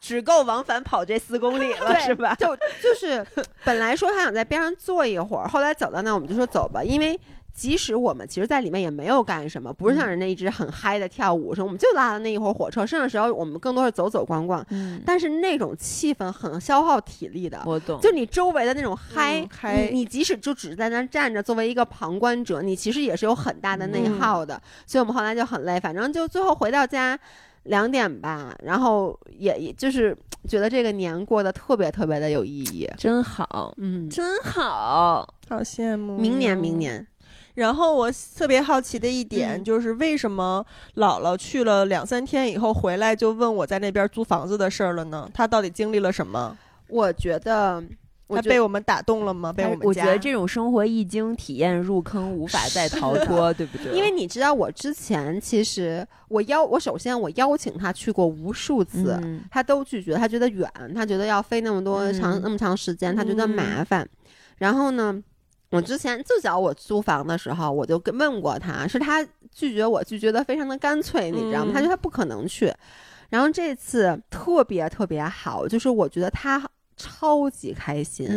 只够往返跑这四公里了，是吧？就就是本来说他想在边上坐一会儿，后来走到那，我们就说走吧，因为。即使我们其实，在里面也没有干什么，不是像人家一直很嗨的跳舞，说我们就拉了那一会儿火车，剩下时候我们更多是走走逛逛。嗯，但是那种气氛很消耗体力的。我懂。就你周围的那种嗨嗨，你即使就只是在那站着，作为一个旁观者，你其实也是有很大的内耗的。所以我们后来就很累，反正就最后回到家两点吧，然后也也就是觉得这个年过得特别特别的有意义，真好，嗯，真好，好羡慕。明年，明年。然后我特别好奇的一点就是，为什么姥姥去了两三天以后回来就问我在那边租房子的事儿了呢？她到底经历了什么？我觉得，她被我们打动了吗？被我们我觉得这种生活一经体验入坑，无法再逃脱，对不对？因为你知道，我之前其实我邀我首先我邀请他去过无数次，他都拒绝，他觉得远，他觉得要飞那么多长那么长时间，他觉得麻烦。然后呢？我之前最早我租房的时候，我就跟问过他，是他拒绝我，拒绝的非常的干脆，你知道吗？他觉得他不可能去。然后这次特别特别好，就是我觉得他超级开心，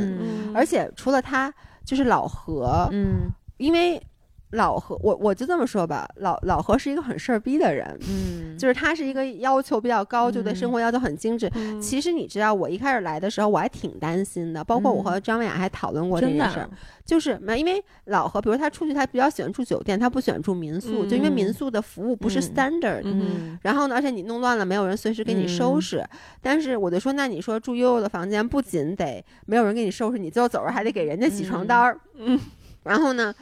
而且除了他，就是老何，嗯，因为老何，我我就这么说吧，老老何是一个很事儿逼的人，嗯，就是他是一个要求比较高，就对生活要求很精致。嗯其实你知道，我一开始来的时候，我还挺担心的，包括我和张文雅还讨论过这件事儿，就是没因为老何，比如他出去，他比较喜欢住酒店，他不喜欢住民宿，就因为民宿的服务不是 standard，、嗯，然后呢，而且你弄乱了，没有人随时给你收拾。但是我就说，那你说住悠悠的房间，不仅得没有人给你收拾，你最后走着还得给人家洗床单儿。嗯，然后呢，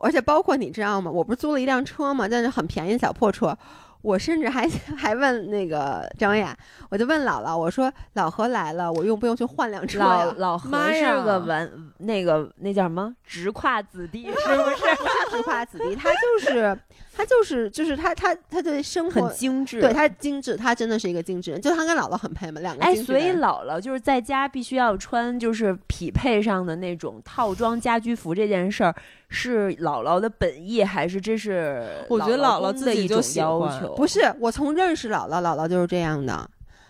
而且包括你知道吗？我不是租了一辆车吗？但是很便宜的小破车。我甚至还 还问那个张文雅，我就问姥姥，我说老何来了，我用不用去换辆车老呀？老何妈呀是个文那个那叫什么直跨子弟，是不是？不是直跨子弟，他就是他就是就是他他他对生活很精致，对他精致，他真的是一个精致人，就他跟姥姥很配嘛，两个哎，所以姥姥就是在家必须要穿就是匹配上的那种套装家居服这件事儿，是姥姥的本意，还是这是我觉得姥姥姥自己就要求？不是我从认识姥姥，姥姥就是这样的，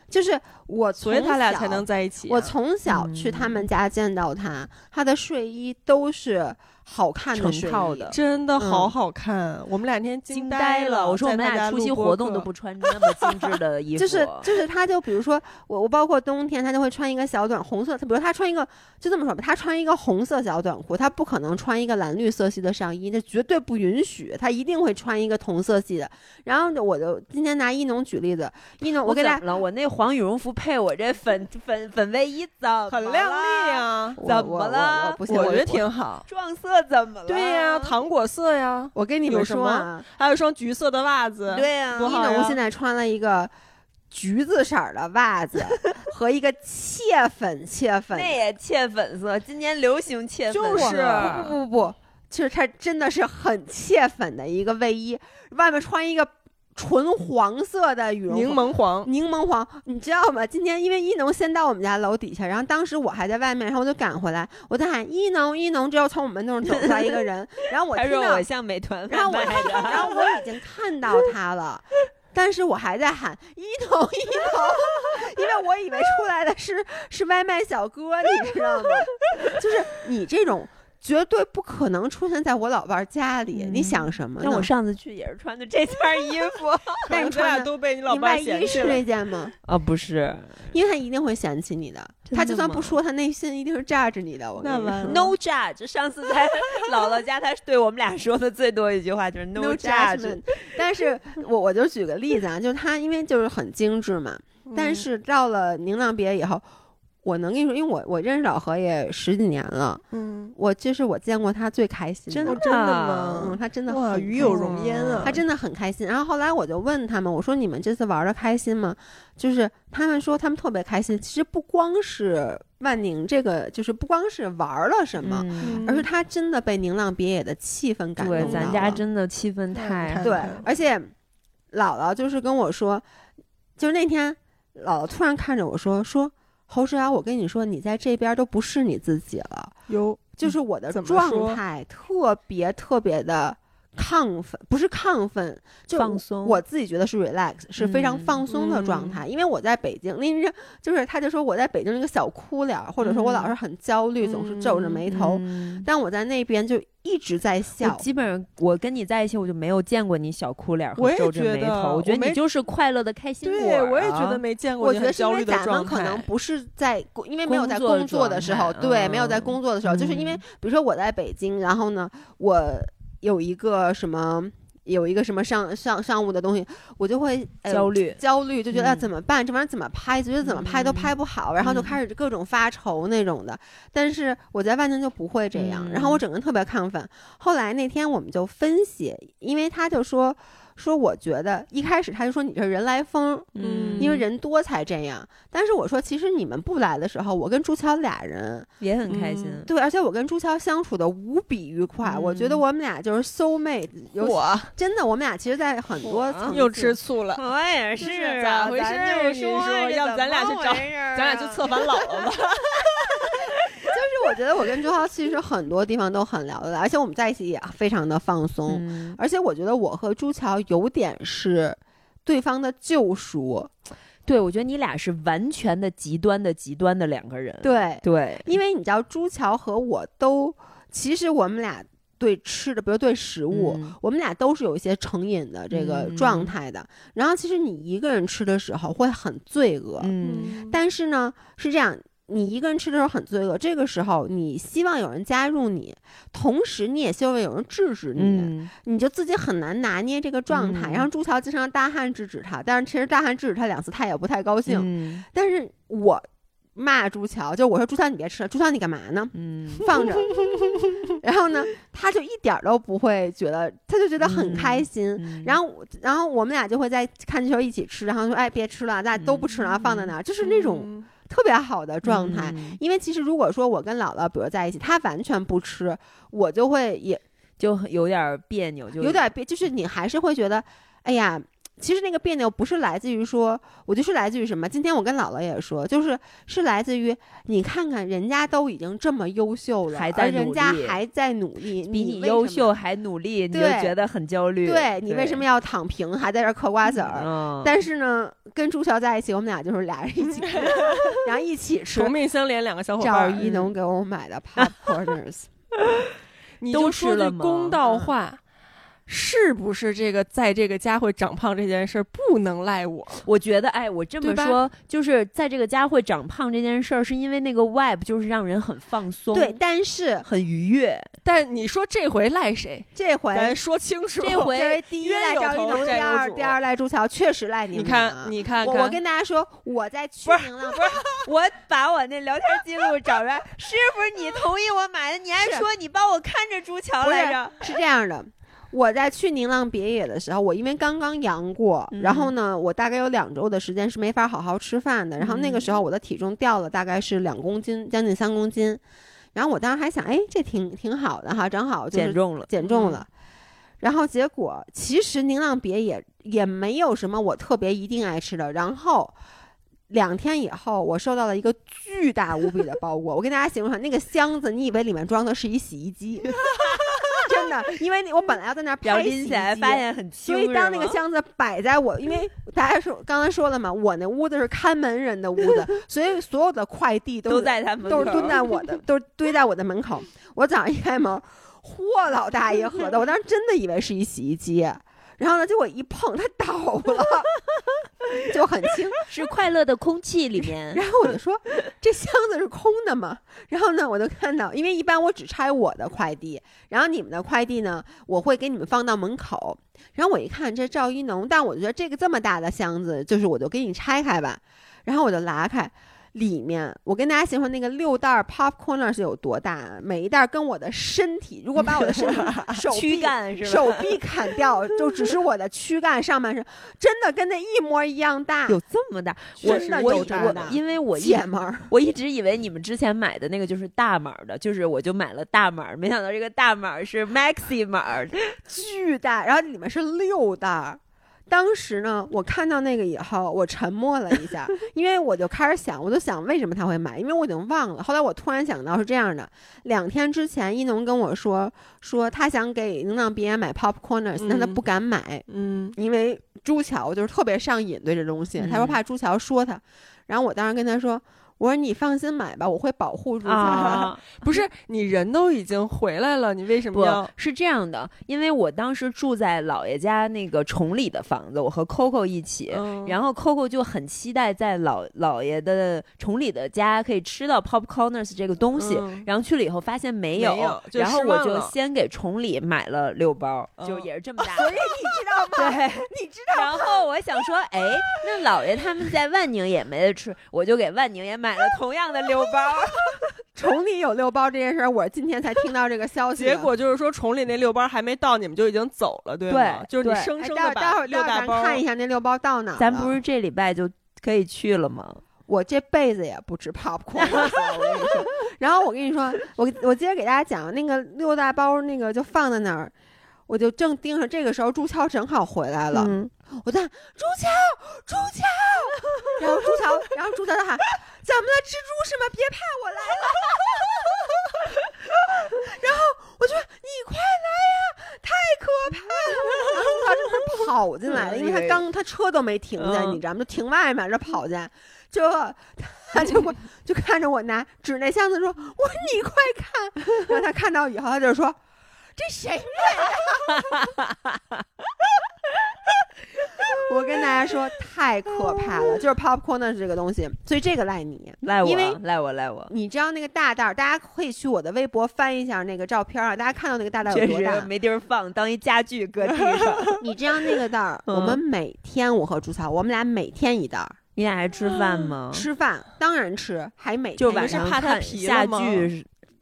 就是我所以他俩才能在一起啊、我从小去他们家见到他，他的睡衣都是好看的成套的真的好嗯好看，我们两天惊呆了！我说我们俩出席活动都不穿那么精致的衣服，就是就是他就比如说我我包括冬天他就会穿一个小短红色，他比如他穿一个就这么说吧，他穿一个红色小短裤，他不可能穿一个蓝绿色系的上衣，那绝对不允许，他一定会穿一个同色系的。然后我就今天拿一农举例子，一农我给大家怎么了？我那黄羽绒服配我这粉粉粉卫衣怎么很亮丽了？啊，怎么我了我我不行，我觉得挺好。撞色怎么了？对呀、糖果色呀，我跟你们说啊，还有一双橘色的袜子。对呀、一农现在穿了一个橘子色儿的袜子 和一个切粉切粉。的，那也切粉色，今年流行切粉色，就是不不不不，其实它真的是很切粉的一个卫衣，外面穿一个纯黄色的羽绒服柠檬黄，柠檬黄，你知道吗？今天因为一农先到我们家楼底下，然后当时我还在外面，然后我就赶回来，我在喊一农一农，之后从我们门洞走出来一个人，然后我他听到说我像美团 然后我，然后我已经看到他了，但是我还在喊一农一农，因为我以为出来的是是外卖小哥，你知道吗？就是你这种绝对不可能出现在我老伴儿家里，你想什么呢？那我上次去也是穿的这件衣服但是你咱俩穿的都被你老伴嫌弃了。这件吗？啊，不是因为他一定会嫌弃你的，的他就算不说，他内心一定是炸着你的。我跟你 no judge。上次在 姥姥家，他对我们俩说的最多一句话就是 no judge。但是我我就举个例子啊，就是他因为就是很精致嘛，但是到了宁浪别以后，我能跟你说，因为我我认识老何也十几年了，嗯，我这是我见过他最开心真哦的，真的吗？嗯，他真的哇，很与有开心荣焉啊！他真的很开心。然后后来我就问他们，我说你们这次玩的开心吗？就是他们说他们特别开心。其实不光是万宁这个，就是不光是玩了什么，嗯，而是他真的被宁浪别野的气氛感动对，咱家真的气氛太太对，而且姥姥就是跟我说，就是那天姥姥突然看着我说说。侯世瑶，我跟你说，你在这边都不是你自己了，有就是我的状态特别特别的亢奋，不是亢奋，就放松我自己觉得是 relax，是非常嗯放松的状态。因为我在北京，那这就是他就说我在北京那个小哭脸儿，或者说我老是很焦虑，总是皱着眉头。嗯但我在那边就一直在笑，基本上我跟你在一起，我就没有见过你小哭脸和皱着眉头。我觉得你就是快乐的开心果对，我也觉啊得没见过我觉得是因为咱们。可能不是在，因为没有在工作的时候，对，没有在嗯工作的时候，就是因为嗯比如说我在北京，然后呢，我有一个什么。有一个什么上上上午的东西，我就会、呃、焦虑焦虑，就觉得怎么办？这玩意儿怎么拍？觉得怎么拍都嗯拍不好，然后就嗯开始各种发愁那种的。但是我在万宁就不会这样，然后我嗯整个人特别亢奋。后来那天我们就分析，因为他就说说，我觉得一开始他就说你这人来疯，嗯因为人多才这样。但是我说，其实你们不来的时候，我跟朱乔俩人也很开心。嗯对，而且我跟朱乔相处的无比愉快。我觉得嗯我们俩就是 soul mate，有我真的，我们俩其实，在很多层又次吃醋了，我也是啊咋回事就你说要不咱俩去找咱俩去策反姥姥吧。就是我觉得我跟朱浩其实很多地方都很聊得来，而且我们在一起也非常的放松。嗯，而且我觉得我和朱乔有点是对方的救赎。对，我觉得你俩是完全的极端的极端的两个人。对，对，因为你知道朱乔和我都，其实我们俩对吃的，比如对食物，我们俩都是有一些成瘾的这个状态的。然后其实你一个人吃的时候会很罪恶，嗯，但是呢是这样。你一个人吃的时候很罪恶，这个时候你希望有人加入你，同时你也希望有人制止你，你就自己很难拿捏这个状态。然后朱桥经常大汉制止他，但是其实大汉制止他两次，他也不太高兴。但是我骂朱桥，就我说朱桥你别吃了，朱桥你干嘛呢？嗯，放着。然后呢，他就一点都不会觉得，他就觉得很开心。然后，然后我们俩就会在看球一起吃，然后说：“哎，别吃了，咱俩都不吃了，放在那儿。”就是那种。特别好的状态，因为其实如果说我跟姥姥比如在一起，她完全不吃，我就会也就有点别扭，就有点别，就是你还是会觉得，哎呀。其实那个别扭不是来自于说，我就是来自于什么？今天我跟姥姥也说，就是是来自于你看看人家都已经这么优秀了，还在人家还在努力，比你优秀还努力，你就觉得很焦虑。对你为什么要躺平，还在这嗑瓜子儿？但是呢，跟朱桥在一起，我们俩就是俩人一起，然后一起吃，同命相连两个小伙伴。赵一农给我买的 popcorners，你就说句公道话。是不是这个在这个家会长胖这件事儿不能赖我？我觉得，哎，我这么说，就是在这个家会长胖这件事儿，是因为那个 vibe 就是让人很放松，对，但是很愉悦。但你说这回赖谁？这回咱说清楚。这回第一赖赵一农，第二第二赖朱桥，确实赖你。你看，你看，我跟大家说，我在去宁浪，不是 我把我那聊天记录找出来，是不是你同意我买的？你还说你帮我看着朱桥来着？是这样的。我在去宁浪别野的时候，我因为刚刚阳过，然后呢，我大概有两周的时间是没法好好吃饭的。然后那个时候我的体重掉了大概是两公斤，将近三公斤。然后我当时还想，哎，这挺挺好的哈，正好减重了，减重了。然后结果其实宁浪别野也没有什么我特别一定爱吃的。然后两天以后，我收到了一个巨大无比的包裹。我跟大家形容一下，那个箱子，你以为里面装的是一洗衣机？因为我本来要在那儿拍洗衣机，发现很轻。所以当那个箱子摆在我，因为 大家说刚才说了嘛，我那屋子是看门人的屋子，所以所有的快递都在他们都是蹲在我的，都是堆在我的门口。我早上一开门，嚯，老大爷 喝的，我当时真的以为是一洗衣机。然后呢？结果一碰，它倒了，就很轻 是快乐的空气里面。然后我就说，这箱子是空的吗？然后呢，我就看到，因为一般我只拆我的快递，然后你们的快递呢，我会给你们放到门口。然后我一看，这赵一农，但我觉得这个这么大的箱子，就是我就给你拆开吧。然后我就拉开。里面，我跟大家形容那个六袋 popcorn 是有多大？每一袋跟我的身体，如果把我的身手 躯干是手臂砍掉，就只是我的躯干上半身，真的跟那一模一样大。有这么大？真的有这么大？因为我姐们儿，我一直以为你们之前买的那个就是大码的，就是我就买了大码，没想到这个大码是 maxi 码，巨大，然后里面是六袋。当时呢，我看到那个以后，我沉默了一下，因为我就开始想，我就想为什么他会买，因为我已经忘了。后来我突然想到是这样的：两天之前，一农跟我说，说他想给能让别人买 popcorners，但他不敢买，嗯，因为朱桥就是特别上瘾对这东西，他说怕朱桥说他。然后我当时跟他说。我说你放心买吧，我会保护住他。不是你人都已经回来了，你为什么要？是这样的，因为我当时住在姥爷家那个崇礼的房子，我和 Coco 一起，然后 Coco 就很期待在老姥爷的崇礼的家可以吃到 popcorners 这个东西。然后去了以后发现没有，然后我就先给崇礼买了六包，就也是这 么大。所以你知道吗？对，你知道。然后我想说，哎，那姥爷他们在万宁也没得吃，我就给万宁也买。买了同样的六包，崇礼有六包这件事儿，我今天才听到这个消息。结果就是说，崇礼那六包还没到，你们就已经走了，对吗？就是你生生的把六大包。看一下那六包到哪？咱不是这礼拜就可以去了吗？我这辈子也不吃 popcorn。然后我跟你说，我我接着给大家讲，那个六大包那个就放在那儿。我就正盯着，这个时候朱桥正好回来了。我在朱桥，朱桥，然后朱桥，然后朱桥就喊：“怎么了，蜘蛛是吗？别怕，我来了。”然后我就说：“你快来呀，太可怕了！”然后朱桥这不是跑进来了，因为他刚他车都没停下，你知道吗？就停外面这跑进，就他就就看着我拿指那箱子说：“我说你快看。”然后他看到以后，他就说。这谁？我跟大家说，太可怕了，就是 popcorn 这个东西，所以这个赖你，赖我，因为赖我，赖我。你知道那个大袋儿，大家可以去我的微博翻一下那个照片啊，大家看到那个大袋有多大？没地儿放，当一家具搁地上。你知道那个袋儿，我们每天我和朱草，我们俩每天一袋儿。你俩还吃饭吗？吃饭当然吃，还每就晚上怕它皮了吗？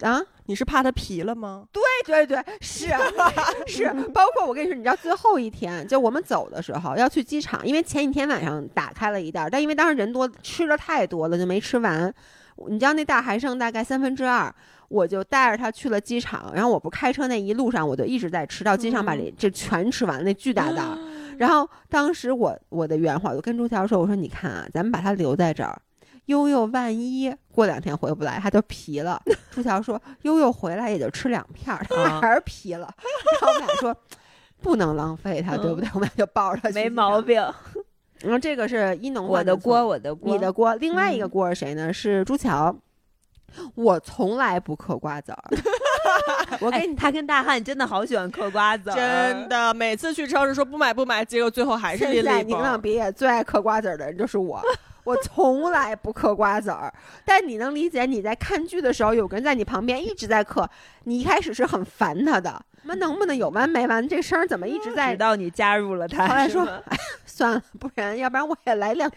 啊，你是怕它皮了吗？对对对，是 是，包括我跟你说，你知道最后一天，就我们走的时候要去机场，因为前几天晚上打开了一袋，但因为当时人多，吃的太多了就没吃完。你知道那袋还剩大概三分之二，我就带着他去了机场，然后我不开车那一路上我就一直在吃，到机场把这这全吃完，那巨大袋。然后当时我我的原话，我就跟朱条说：“我说你看啊，咱们把它留在这儿，悠悠万一过两天回不来，他就皮了。”朱桥说：“悠悠回来也就吃两片，他 还是皮了。”然后我们俩说：“不能浪费它，对不对？”我们俩就抱着它。没毛病。然后这个是一农我的锅，我的锅，你的锅。另外一个锅是谁呢？是朱桥。我从来不嗑瓜子儿。我跟你，他跟大汉真的好喜欢嗑瓜子儿，真的。每次去超市说不买不买，结果最后还是现在宁浪别野最爱嗑瓜子儿的人就是我。我从来不嗑瓜子儿，但你能理解你在看剧的时候有个人在你旁边一直在嗑，你一开始是很烦他的。那能不能有完没完？这声怎么一直在？直到你加入了他，后来说 算了，不然要不然我也来两颗，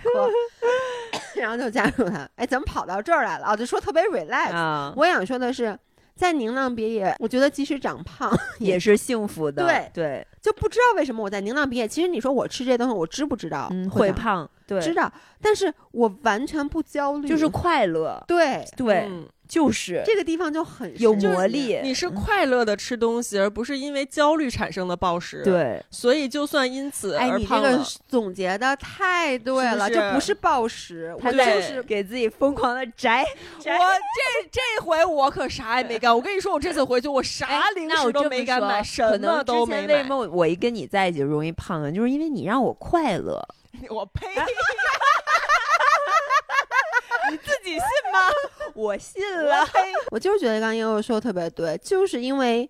然后就加入他。哎，怎么跑到这儿来了？哦，就说特别 relax。我想说的是。在宁浪别野，我觉得即使长胖也是幸福的。对对，就不知道为什么我在宁浪毕业。其实你说我吃这些东西，我知不知道会胖？对，知道，但是我完全不焦虑，就是快乐。对对。就是这个地方就很有魔力，你是快乐的吃东西，而不是因为焦虑产生的暴食。对，所以就算因此而胖了。哎，你这个总结的太对了，这不是暴食，我就是给自己疯狂的宅。我这这回我可啥也没干，我跟你说，我这次回去我啥零食都没敢买，什么都没买。为什么我一跟你在一起容易胖啊？就是因为你让我快乐。我呸！你自己信吗？我信了。我就是觉得刚刚悠悠说的特别对，就是因为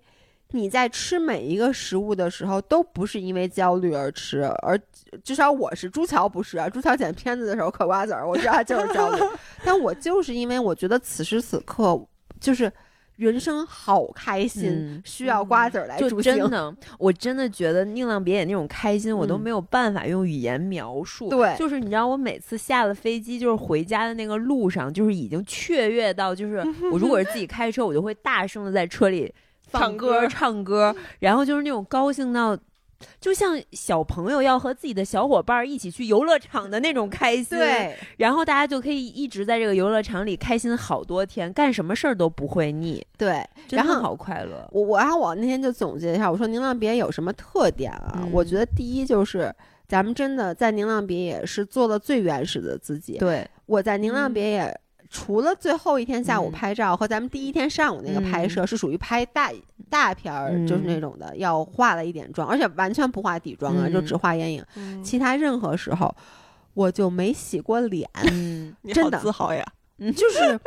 你在吃每一个食物的时候，都不是因为焦虑而吃，而至少我是朱桥不是啊。朱桥剪片子的时候嗑瓜子儿，我知道他就是焦虑，但我就是因为我觉得此时此刻就是。人生好开心，需要瓜子儿来助兴。真 的，我真的觉得宁浪别野那种开心，我都没有办法用语言描述。对，就是你知道，我每次下了飞机，就是回家的那个路上，就是已经雀跃到，就是 我如果是自己开车，我就会大声的在车里放歌唱歌，然后就是那种高兴到。就像小朋友要和自己的小伙伴一起去游乐场的那种开心，对，然后大家就可以一直在这个游乐场里开心好多天，干什么事儿都不会腻，对，真的好快乐。我我然后我那天就总结一下，我说宁浪别野有什么特点啊？我觉得第一就是咱们真的在宁浪别野是做了最原始的自己。对，我在宁浪别野。除了最后一天下午拍照和咱们第一天上午那个拍摄是属于拍大大片儿，就是那种的，要化了一点妆，而且完全不化底妆啊，就只画眼影。其他任何时候我就没洗过脸，真的自豪呀，就是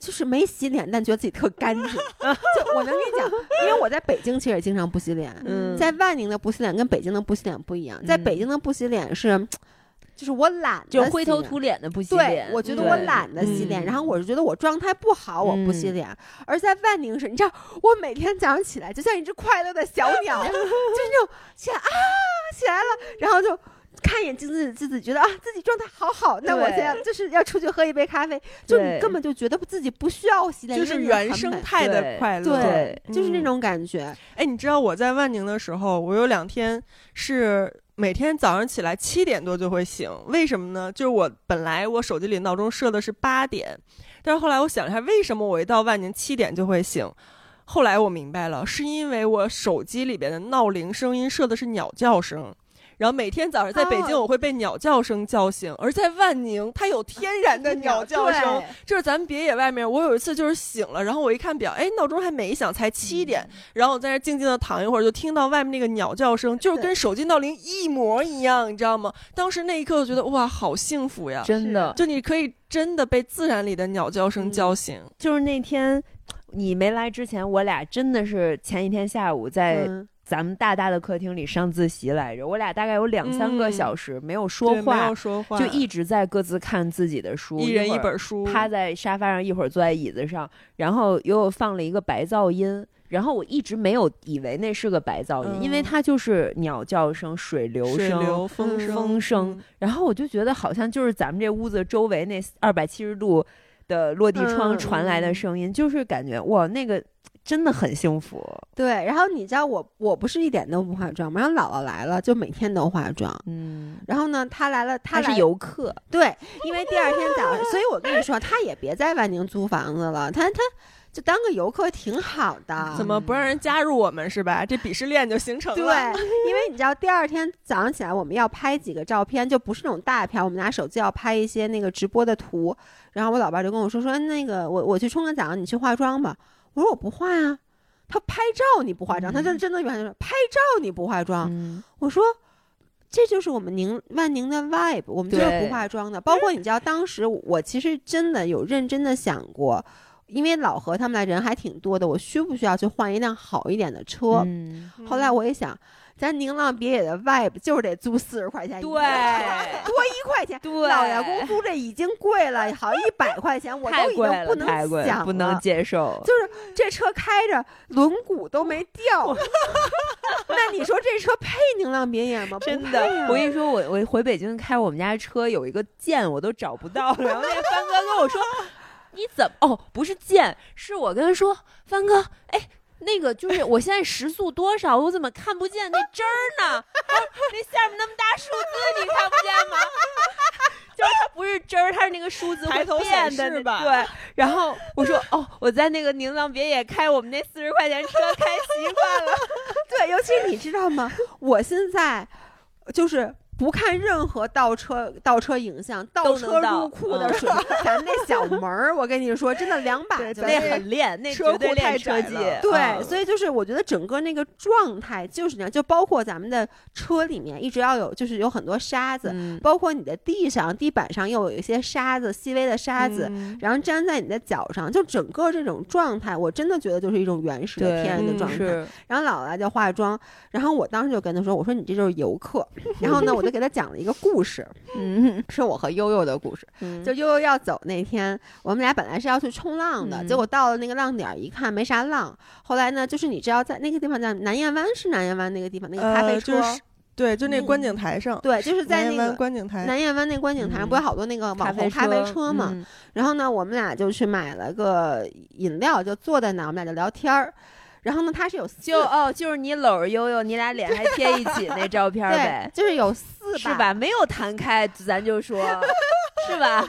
就是没洗脸，但觉得自己特干净。就我能跟你讲，因为我在北京其实也经常不洗脸，在万宁的不洗脸跟北京的不洗脸不一样，在北京的不洗脸是。就是我懒，就灰头土脸的不洗脸。对，我觉得我懒得洗脸，然后我是觉得我状态不好，我不洗脸。而在万宁市，你知道，我每天早上起来就像一只快乐的小鸟，就是那种起来啊起来了，然后就看一眼镜子，自己觉得啊自己状态好好。那我现在就是要出去喝一杯咖啡，就你根本就觉得自己不需要洗脸，就是原生态的快乐，对，就是那种感觉。哎，你知道我在万宁的时候，我有两天是。每天早上起来七点多就会醒，为什么呢？就是我本来我手机里闹钟设的是八点，但是后来我想一下，为什么我一到万宁七点就会醒？后来我明白了，是因为我手机里边的闹铃声音设的是鸟叫声。然后每天早上在北京，我会被鸟叫声叫醒，而在万宁，它有天然的鸟叫声。就是咱们别野外面，我有一次就是醒了，然后我一看表，哎，闹钟还没响，才七点。然后我在那静静的躺一会儿，就听到外面那个鸟叫声，就是跟手机闹铃一模一样，你知道吗？当时那一刻，我觉得哇，好幸福呀！真的，就你可以真的被自然里的鸟叫声叫醒。就是那天。你没来之前，我俩真的是前一天下午在咱们大大的客厅里上自习来着。我俩大概有两三个小时没有说话，没有说话，就一直在各自看自己的书，一人一本书，趴在沙发上，一会儿坐在椅子上，然后又放了一个白噪音。然后我一直没有以为那是个白噪音，因为它就是鸟叫声、水流声、风声。然后我就觉得好像就是咱们这屋子周围那二百七十度的落地窗传来的声音，就是感觉哇，那个真的很幸福。对，然后你知道我我不是一点都不化妆吗？然后姥姥来了就每天都化妆。嗯。然后呢，她来了，她是游客。对，因为第二天早上，所以我跟你说，她也别在万宁租房子了，她她。就当个游客挺好的，怎么不让人加入我们是吧？这鄙视链就形成了。对，因为你知道，第二天早上起来我们要拍几个照片，就不是那种大片，我们拿手机要拍一些那个直播的图。然后我老爸就跟我说说那个我我去冲个澡，你去化妆吧。我说我不化呀。他拍照你不化妆，他就真的原话说拍照你不化妆。我说这就是我们宁万宁的 vibe，我们就是不化妆的。包括你知道，当时我其实真的有认真的想过。因为老何他们来人还挺多的，我需不需要去换一辆好一点的车？后来我一想，咱宁浪别野的 vibe 就是得租四十块钱，对，多一块钱。对，老员工租这已经贵了，好一百块钱我都已经不能想，不能接受。就是这车开着轮毂都没掉，那你说这车配宁浪别野吗？真的，我跟你说，我我回北京开我们家车有一个键我都找不到了，然后那帆哥跟我说。你怎么哦？不是贱，是我跟他说，帆哥，哎，那个就是 我现在时速多少？我怎么看不见那针儿呢？那下面那么大数字，你看不见吗？就是它不是针儿，它是那个数字会变的，对。然后我说，哦，我在那个宁浪别野开我们那四十块钱车开习惯了。对，尤其你知道吗？我现在就是。不看任何倒车倒车影像，倒车入库的时候，咱那小门儿，我跟你说，真的两把就那很练，那车库太车技。对，所以就是我觉得整个那个状态就是那样，就包括咱们的车里面一直要有，就是有很多沙子，包括你的地上地板上又有一些沙子，细微的沙子，然后粘在你的脚上，就整个这种状态，我真的觉得就是一种原始的天然的状态。然后姥姥就化妆，然后我当时就跟她说：“我说你这就是游客。”然后呢，我。就给他讲了一个故事，嗯，是我和悠悠的故事。就悠悠要走那天，我们俩本来是要去冲浪的，结果到了那个浪点一看没啥浪。后来呢，就是你知道在那个地方叫南燕湾，是南燕湾那个地方那个咖啡车，对，就那观景台上，对，就是在那个观景台南燕湾那观景台上，不有好多那个网红咖啡车嘛。然后呢，我们俩就去买了个饮料，就坐在那，我们俩就聊天儿。然后呢，他是有就哦，就是你搂着悠悠，你俩脸还贴一起那照片呗，就是有四是吧？没有弹开，咱就说，是吧？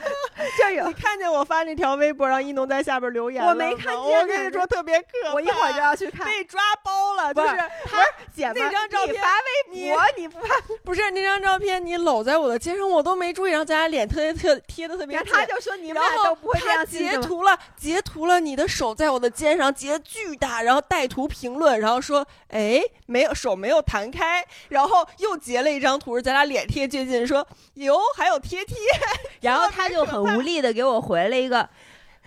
就有你看见我发那条微博，让一农在下边留言我没看见。我跟你说特别可怕，我一会儿就要去看。被抓包了，就是他姐那张照片发微博，你不怕？不是那张照片，你搂在我的肩上，我都没注意，然后咱俩脸特别特贴的特别近。他就说你们俩都不会这样截图了，截图了你的手在我的肩上，截巨大，然后带图评论，然后说哎没有手没有弹开，然后又截了一张图，咱俩脸贴近近，说哟还有贴贴，然后他就很。无力的给我回了一个，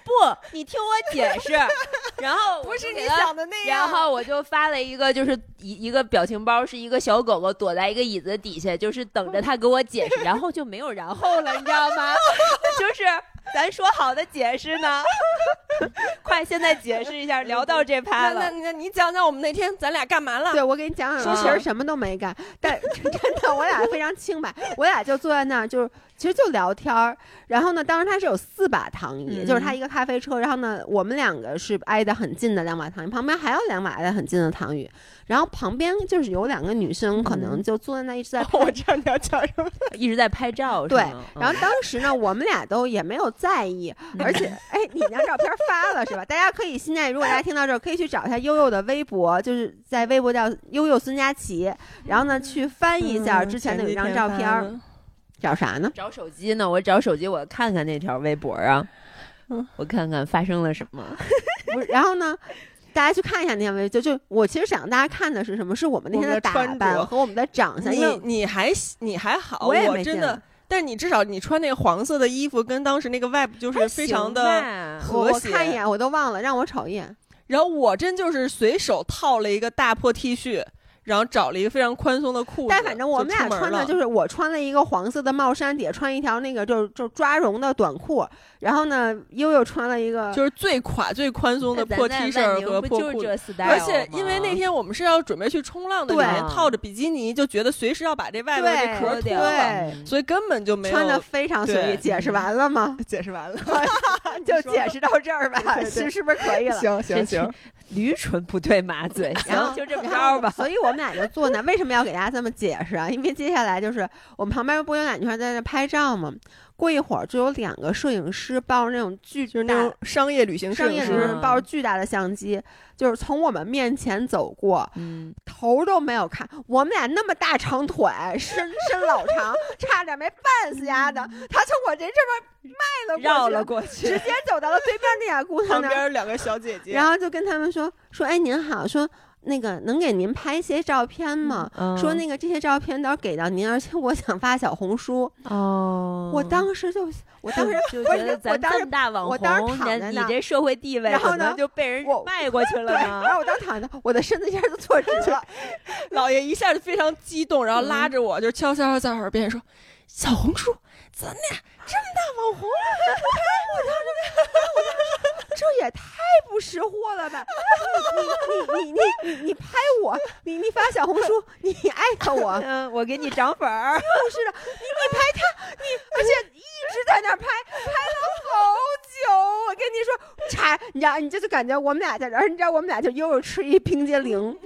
不，你听我解释。然后不是你想的那样。然后我就发了一个，就是一一个表情包，是一个小狗狗躲在一个椅子底下，就是等着他给我解释。然后就没有然后了，你知道吗？就是咱说好的解释呢？快，现在解释一下。聊到这趴了，那那你讲讲我们那天咱俩干嘛了？对，我给你讲讲。说其实什么都没干，但 真的我俩非常清白。我俩就坐在那儿，就是。其实就聊天儿，然后呢，当时他是有四把躺椅，就是他一个咖啡车，然后呢，我们两个是挨得很近的两把躺椅，旁边还有两把挨得很近的躺椅，然后旁边就是有两个女生，可能就坐在那一直在。我知道你要讲什么，一直在拍照。对，然后当时呢，我们俩都也没有在意，而且，哎，你那照片发了是吧？大家可以现在如果大家听到这儿，可以去找一下悠悠的微博，就是在微博叫悠悠孙佳琪，然后呢去翻一下之前的有一张照片。找啥呢？找手机呢？我找手机，我看看那条微博啊，我看看发生了什么。不是，然后呢，大家去看一下那条微，就就我其实想让大家看的是什么？是我们那天的打扮和我们的长相。你你还你还好，我也真的。但你至少你穿那个黄色的衣服，跟当时那个 vibe 就是非常的和谐。我看一眼，我都忘了，让我瞅一眼。然后我真就是随手套了一个大破 T 恤。然后找了一个非常宽松的裤子，但反正我们俩穿的就是我穿了一个黄色的帽衫，底下穿一条那个就就抓绒的短裤，然后呢悠悠穿了一个就是最垮最宽松的破 T 恤和破裤子，而且因为那天我们是要准备去冲浪的，里面套着比基尼，就觉得随时要把这外面这壳脱了，所以根本就没有穿的非常随意。解释完了吗？解释完了，就解释到这儿吧，是是不是可以了？行行行。驴唇不对马嘴，行，就这么着吧。所以我们俩就坐那。为什么要给大家这么解释啊？因为接下来就是我们旁边不有俩女孩在那拍照吗？过一会儿就有两个摄影师抱着那种巨就那种商业旅行摄影师抱着巨大的相机，就是从我们面前走过，嗯，头都没有看。我们俩那么大长腿，身身老长，差点没绊死丫的。他从我这这边迈了绕了过去，直接走到了对面那俩姑娘那边，两个小姐姐，然后就跟他们说说，哎，您好，说。那个能给您拍一些照片吗？说那个这些照片到时候给到您，而且我想发小红书。哦，我当时就，我当时 就觉得咱这么大网红，你你这社会地位，然后呢就被人迈过去了呢。然后我当时躺着，我的身子一下就坐直了。老爷一下就非常激动，然后拉着我就悄悄在耳边说：“小红书，咱俩这么大网红，我当时，我当时。”这也太不识货了吧！你你你你你你拍我，你你发小红书，你艾特我，嗯，我给你涨粉儿。就是的，你你拍他，你而且一直在那拍，拍了好久。我跟你说，踩，你知道，你就是感觉我们俩在这儿，你知道，我们俩就又吃一冰激凌。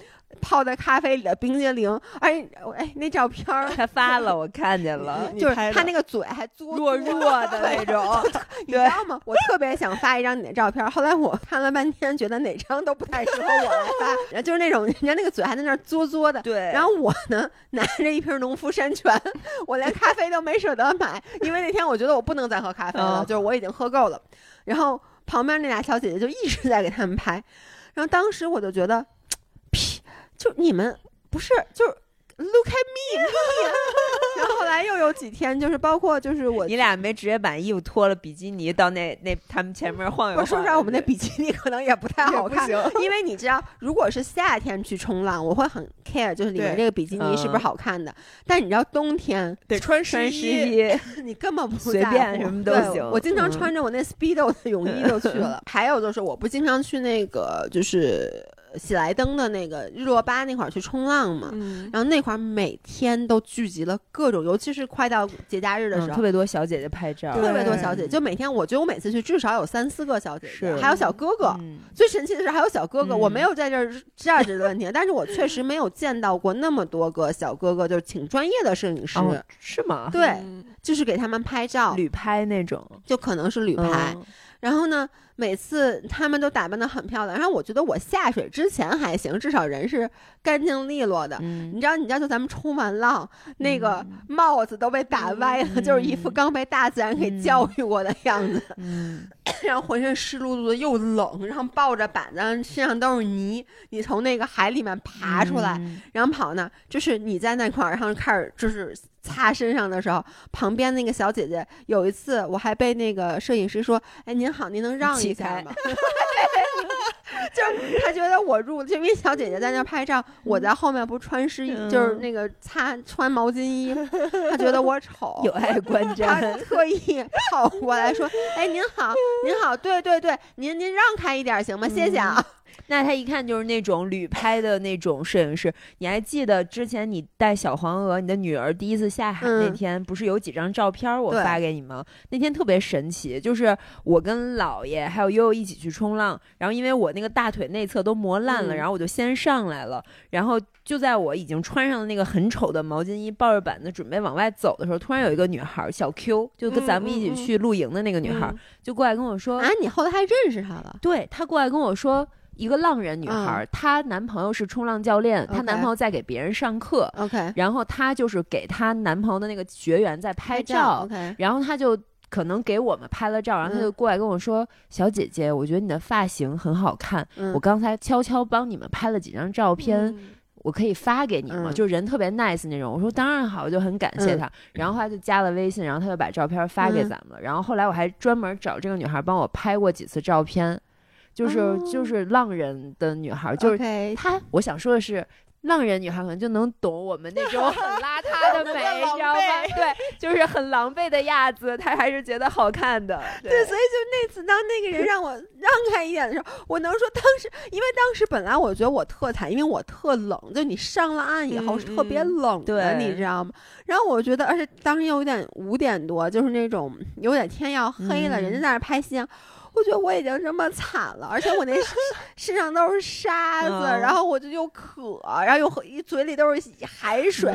泡在咖啡里的冰激凌，哎哎，那照片儿他发了，我看见了，就是他那个嘴还弱弱的那种，你知道吗？我特别想发一张你的照片，后来我看了半天，觉得哪张都不太适合我来发，就是那种人家那个嘴还在那嘬嘬的。对，然后我呢拿着一瓶农夫山泉，我连咖啡都没舍得买，因为那天我觉得我不能再喝咖啡了，就是我已经喝够了。然后旁边那俩小姐姐就一直在给他们拍，然后当时我就觉得。就你们不是就是 look at me，然后后来又有几天，就是包括就是我，你俩没直接把衣服脱了，比基尼到那那他们前面晃悠我。说实话，我们那比基尼可能也不太好看，因为你知道，如果是夏天去冲浪，我会很 care，就是里面这个比基尼是不是好看的。但你知道，冬天得穿湿衣，你根本不随便什么都行。我经常穿着我那 speedo 的泳衣就去了。还有就是，我不经常去那个就是。喜来登的那个日落巴那块儿去冲浪嘛，然后那块儿每天都聚集了各种，尤其是快到节假日的时候，特别多小姐姐拍照，特别多小姐，就每天我觉得我每次去至少有三四个小姐姐，还有小哥哥。最神奇的是还有小哥哥，我没有在这儿价值的问题，但是我确实没有见到过那么多个小哥哥，就是请专业的摄影师，是吗？对，就是给他们拍照，旅拍那种，就可能是旅拍。然后呢，每次他们都打扮的很漂亮。然后我觉得我下水之前还行，至少人是干净利落的。你知道，你知道，就咱们冲完浪，那个帽子都被打歪了，就是一副刚被大自然给教育过的样子。然后浑身湿漉漉的，又冷，然后抱着板子，身上都是泥。你从那个海里面爬出来，然后跑呢，就是你在那块儿，然后开始就是。擦身上的时候，旁边那个小姐姐有一次，我还被那个摄影师说：“哎，您好，您能让一下吗？” 就是他觉得我入，就因为小姐姐在那拍照，我在后面不穿湿衣，就是那个擦穿毛巾衣，他觉得我丑，有碍观瞻，他特意跑过来说：“哎，您好，您好，对对对，您您让开一点行吗？谢谢啊。”那他一看就是那种旅拍的那种摄影师。你还记得之前你带小黄鹅，你的女儿第一次下海那天，不是有几张照片我发给你吗？那天特别神奇，就是我跟姥爷还有悠悠一起去冲浪，然后因为我那个大腿内侧都磨烂了，然后我就先上来了，然后就在我已经穿上了那个很丑的毛巾衣，抱着板子准备往外走的时候，突然有一个女孩小 Q，就跟咱们一起去露营的那个女孩，就过来跟我说：“啊，你后来还认识她了？”对，她过来跟我说。一个浪人女孩，她男朋友是冲浪教练，她男朋友在给别人上课。OK，然后她就是给她男朋友的那个学员在拍照。OK，然后她就可能给我们拍了照，然后他就过来跟我说：“小姐姐，我觉得你的发型很好看，我刚才悄悄帮你们拍了几张照片，我可以发给你吗？”就人特别 nice 那种。我说当然好，我就很感谢她。然后他就加了微信，然后他就把照片发给咱们了。然后后来我还专门找这个女孩帮我拍过几次照片。就是就是浪人的女孩，就是她。我想说的是。浪人女孩可能就能懂我们那种 很邋遢的美，你知道吗？对，就是很狼狈的样子，她还是觉得好看的。对，所以就那次，当那个人让我让开一点的时候，我能说当时，因为当时本来我觉得我特惨，因为我特冷，就你上了岸以后是特别冷的，你知道吗？然后我觉得，而且当时又有点五点多，就是那种有点天要黑了，人家在那拍夕阳。我觉得我已经这么惨了，而且我那身上都是沙子，然后我就又渴，然后又一嘴里都是海水，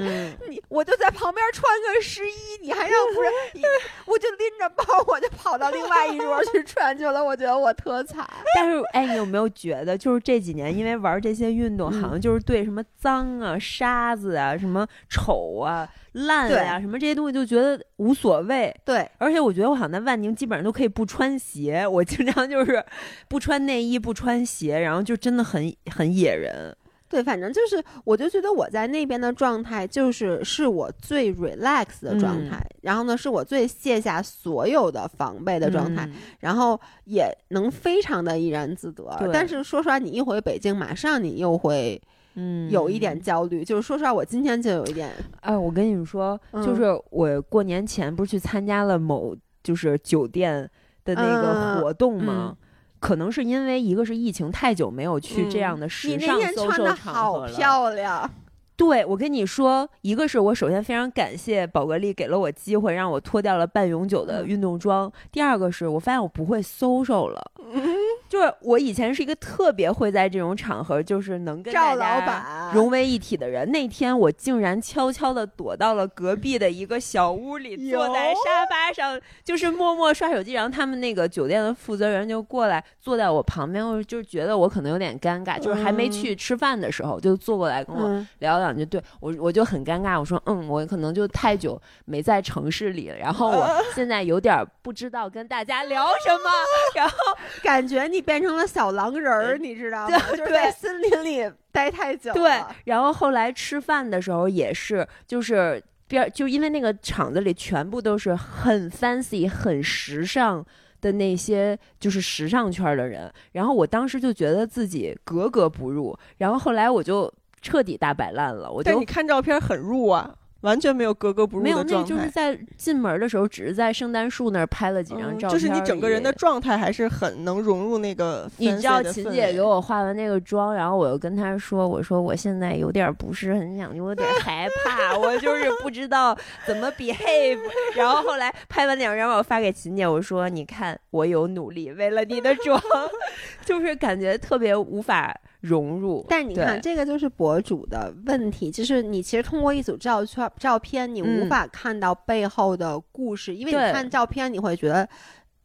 你我就在旁边穿个湿衣，你还让不是？我就拎着包，我就跑到另外一桌去穿去了。我觉得我特惨。但是，哎，你有没有觉得，就是这几年因为玩这些运动，好像就是对什么脏啊、沙子啊、什么丑啊。烂呀，什么这些东西就觉得无所谓。对，而且我觉得我好像在万宁基本上都可以不穿鞋，我经常就是不穿内衣、不穿鞋，然后就真的很很野人。对，反正就是，我就觉得我在那边的状态就是是我最 relax 的状态，然后呢是我最卸下所有的防备的状态，然后也能非常的怡然自得。但是说实话，你一回北京，马上你又会。嗯，有一点焦虑，就是说实话，我今天就有一点。哎，我跟你们说，就是我过年前不是去参加了某就是酒店的那个活动吗？可能是因为一个是疫情太久没有去这样的时尚搜售场合了。漂亮。对，我跟你说，一个是我首先非常感谢宝格丽给了我机会，让我脱掉了半永久的运动装。第二个是我发现我不会 social 了。就是我以前是一个特别会在这种场合，就是能跟赵老板融为一体的人。那天我竟然悄悄的躲到了隔壁的一个小屋里，坐在沙发上，就是默默刷手机。然后他们那个酒店的负责人就过来坐在我旁边，我就觉得我可能有点尴尬，就是还没去吃饭的时候，就坐过来跟我聊两句。对我我就很尴尬，我说嗯，我可能就太久没在城市里了，然后我现在有点不知道跟大家聊什么，然后感觉你。变成了小狼人儿，你知道 吗？就是在森林里待太久。对，然后后来吃饭的时候也是，就是边就因为那个场子里全部都是很 fancy、很时尚的那些，就是时尚圈的人。然后我当时就觉得自己格格不入，然后后来我就彻底大摆烂了。我就你看照片很入啊。完全没有格格不入的状态。没有，那就是在进门的时候，只是在圣诞树那儿拍了几张照片。就是你整个人的状态还是很能融入那个。你知道秦姐给我化完那个妆，然后我又跟她说：“我说我现在有点不是很想，有点害怕，我就是不知道怎么 behave。”然后后来拍完两张，我发给秦姐，我说：“你看，我有努力，为了你的妆，就是感觉特别无法。”融入，但你看，这个就是博主的问题，就是你其实通过一组照片，照片你无法看到背后的故事，因为你看照片，你会觉得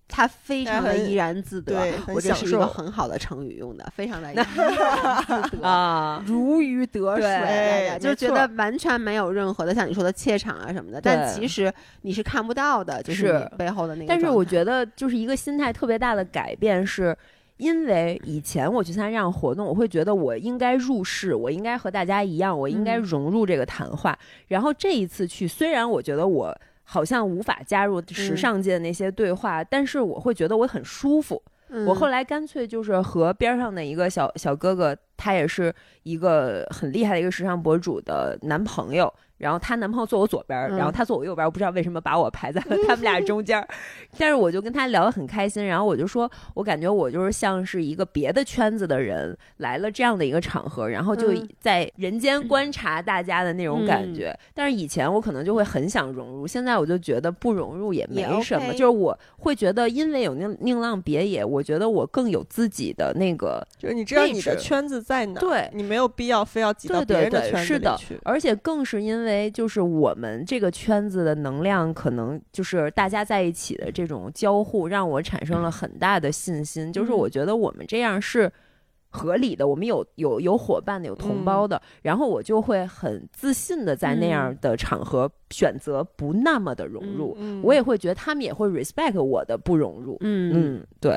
他非常的怡然自得。我这是一个很好的成语用的，非常的怡然 自得啊，如鱼得水，就觉得完全没有任何的像你说的怯场啊什么的。但其实你是看不到的，就是背后的那个。但是我觉得，就是一个心态特别大的改变是。因为以前我去参加这样活动，我会觉得我应该入世，我应该和大家一样，我应该融入这个谈话。然后这一次去，虽然我觉得我好像无法加入时尚界的那些对话，但是我会觉得我很舒服。我后来干脆就是和边上的一个小小哥哥，他也是一个很厉害的一个时尚博主的男朋友。然后她男朋友坐我左边，然后他坐我右边，我不知道为什么把我排在了他们俩中间。但是我就跟他聊得很开心，然后我就说，我感觉我就是像是一个别的圈子的人来了这样的一个场合，然后就在人间观察大家的那种感觉。但是以前我可能就会很想融入，现在我就觉得不融入也没什么，就是我会觉得因为有宁宁浪别野，我觉得我更有自己的那个，就是你知道你的圈子在哪，对你没有必要非要挤到别人的圈子里去，而且更是因为。就是我们这个圈子的能量，可能就是大家在一起的这种交互，让我产生了很大的信心。就是我觉得我们这样是合理的，我们有有有伙伴的，有同胞的，然后我就会很自信的在那样的场合选择不那么的融入。我也会觉得他们也会 respect 我的不融入。嗯嗯，对，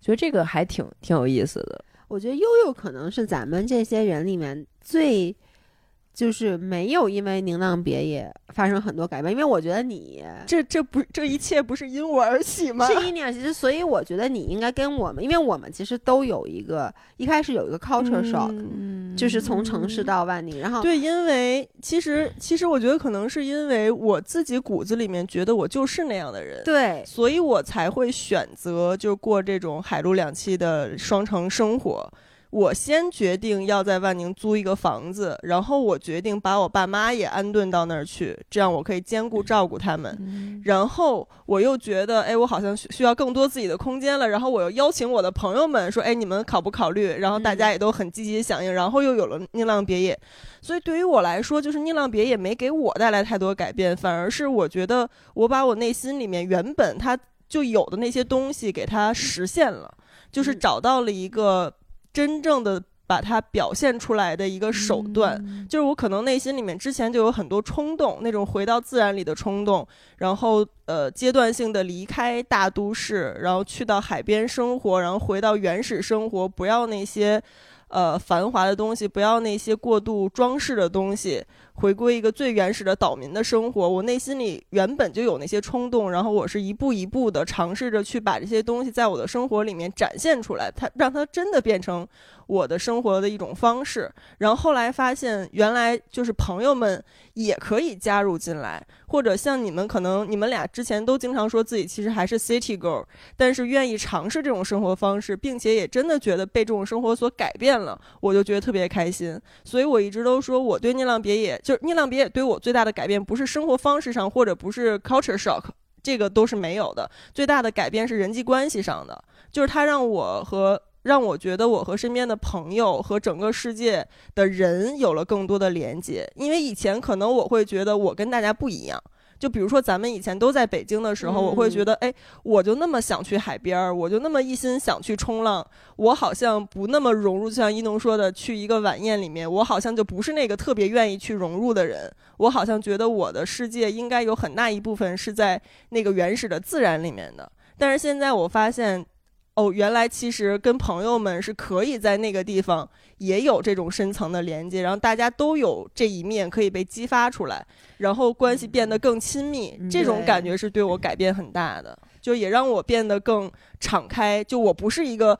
觉得这个还挺挺有意思的。我觉得悠悠可能是咱们这些人里面最。就是没有因为宁浪别野发生很多改变，因为我觉得你这这不这一切不是因我而起吗？是因你而起，所以我觉得你应该跟我们，因为我们其实都有一个一开始有一个 culture shock，就是从城市到万宁，然后对，因为其实其实我觉得可能是因为我自己骨子里面觉得我就是那样的人，对，所以我才会选择就过这种海陆两栖的双城生活。我先决定要在万宁租一个房子，然后我决定把我爸妈也安顿到那儿去，这样我可以兼顾照顾他们。然后我又觉得，哎，我好像需要更多自己的空间了。然后我又邀请我的朋友们说，哎，你们考不考虑？然后大家也都很积极响应。然后又有了宁浪别野，所以对于我来说，就是宁浪别野没给我带来太多改变，反而是我觉得我把我内心里面原本它就有的那些东西给它实现了，就是找到了一个。真正的把它表现出来的一个手段，就是我可能内心里面之前就有很多冲动，那种回到自然里的冲动，然后呃阶段性的离开大都市，然后去到海边生活，然后回到原始生活，不要那些呃繁华的东西，不要那些过度装饰的东西。回归一个最原始的岛民的生活，我内心里原本就有那些冲动，然后我是一步一步的尝试着去把这些东西在我的生活里面展现出来，它让它真的变成我的生活的一种方式。然后后来发现，原来就是朋友们也可以加入进来，或者像你们，可能你们俩之前都经常说自己其实还是 city girl，但是愿意尝试这种生活方式，并且也真的觉得被这种生活所改变了，我就觉得特别开心。所以我一直都说我对宁浪别野。就是宁浪别野对我最大的改变，不是生活方式上，或者不是 culture shock，这个都是没有的。最大的改变是人际关系上的，就是他让我和让我觉得我和身边的朋友和整个世界的人有了更多的连接。因为以前可能我会觉得我跟大家不一样。就比如说，咱们以前都在北京的时候，我会觉得，哎，我就那么想去海边儿，我就那么一心想去冲浪，我好像不那么融入。就像一农说的，去一个晚宴里面，我好像就不是那个特别愿意去融入的人。我好像觉得我的世界应该有很大一部分是在那个原始的自然里面的。但是现在我发现。哦，原来其实跟朋友们是可以在那个地方也有这种深层的连接，然后大家都有这一面可以被激发出来，然后关系变得更亲密，这种感觉是对我改变很大的，就也让我变得更敞开。就我不是一个，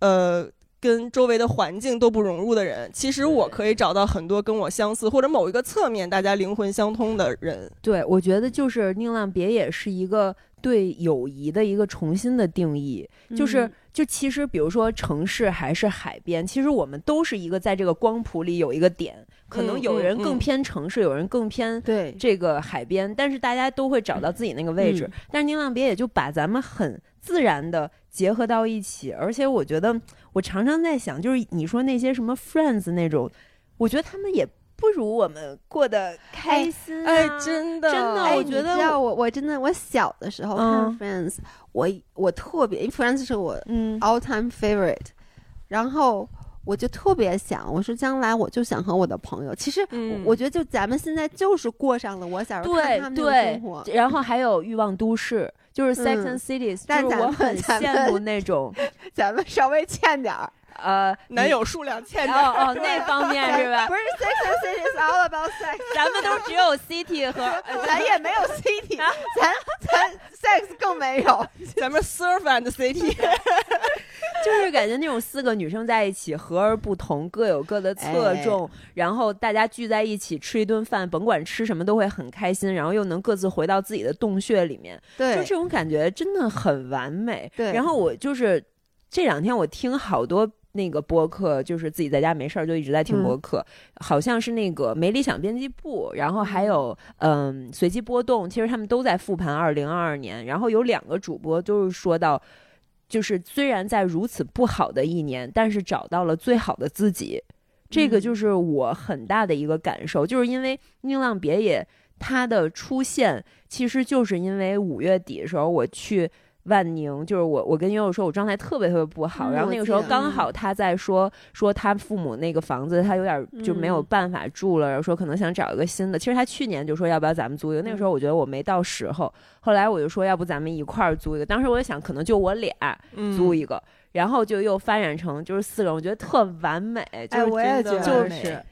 呃。跟周围的环境都不融入的人，其实我可以找到很多跟我相似或者某一个侧面大家灵魂相通的人。对，我觉得就是宁浪别野是一个对友谊的一个重新的定义，就是就其实比如说城市还是海边，其实我们都是一个在这个光谱里有一个点，可能有人更偏城市，有人更偏对这个海边，但是大家都会找到自己那个位置。但是宁浪别也就把咱们很自然的结合到一起，而且我觉得。我常常在想，就是你说那些什么 friends 那种，我觉得他们也不如我们过得开心。哎，真的，真的，我觉得我我真的我小的时候看 friends，我我特别，因为 friends 是我 all time favorite，然后我就特别想，我说将来我就想和我的朋友，其实我觉得就咱们现在就是过上了我小时候看他们的生活，然后还有欲望都市。就是 Sex and Cities，但是我很羡慕那种，咱们稍微欠点儿，呃，男友数量欠点儿，哦哦，那方面是吧？不是 Sex and Cities all about sex，咱们都只有 City 和，咱也没有 City，咱咱 Sex 更没有，咱们 Surf and City。就是感觉那种四个女生在一起，和而不同，各有各的侧重，然后大家聚在一起吃一顿饭，甭管吃什么都会很开心，然后又能各自回到自己的洞穴里面，对，就这种感觉真的很完美。对，然后我就是这两天我听好多那个播客，就是自己在家没事儿就一直在听播客，好像是那个没理想编辑部，然后还有嗯随机波动，其实他们都在复盘二零二二年，然后有两个主播都是说到。就是虽然在如此不好的一年，但是找到了最好的自己，这个就是我很大的一个感受。就是因为宁浪别野它的出现，其实就是因为五月底的时候我去。万宁就是我，我跟悠悠说，我状态特别特别不好。然后那个时候刚好他在说说他父母那个房子，他有点就没有办法住了，然后说可能想找一个新的。其实他去年就说要不要咱们租一个，那个时候我觉得我没到时候。后来我就说要不咱们一块儿租一个。当时我就想可能就我俩租一个，然后就又发展成就是四个人，我觉得特完美。哎，我也觉得就是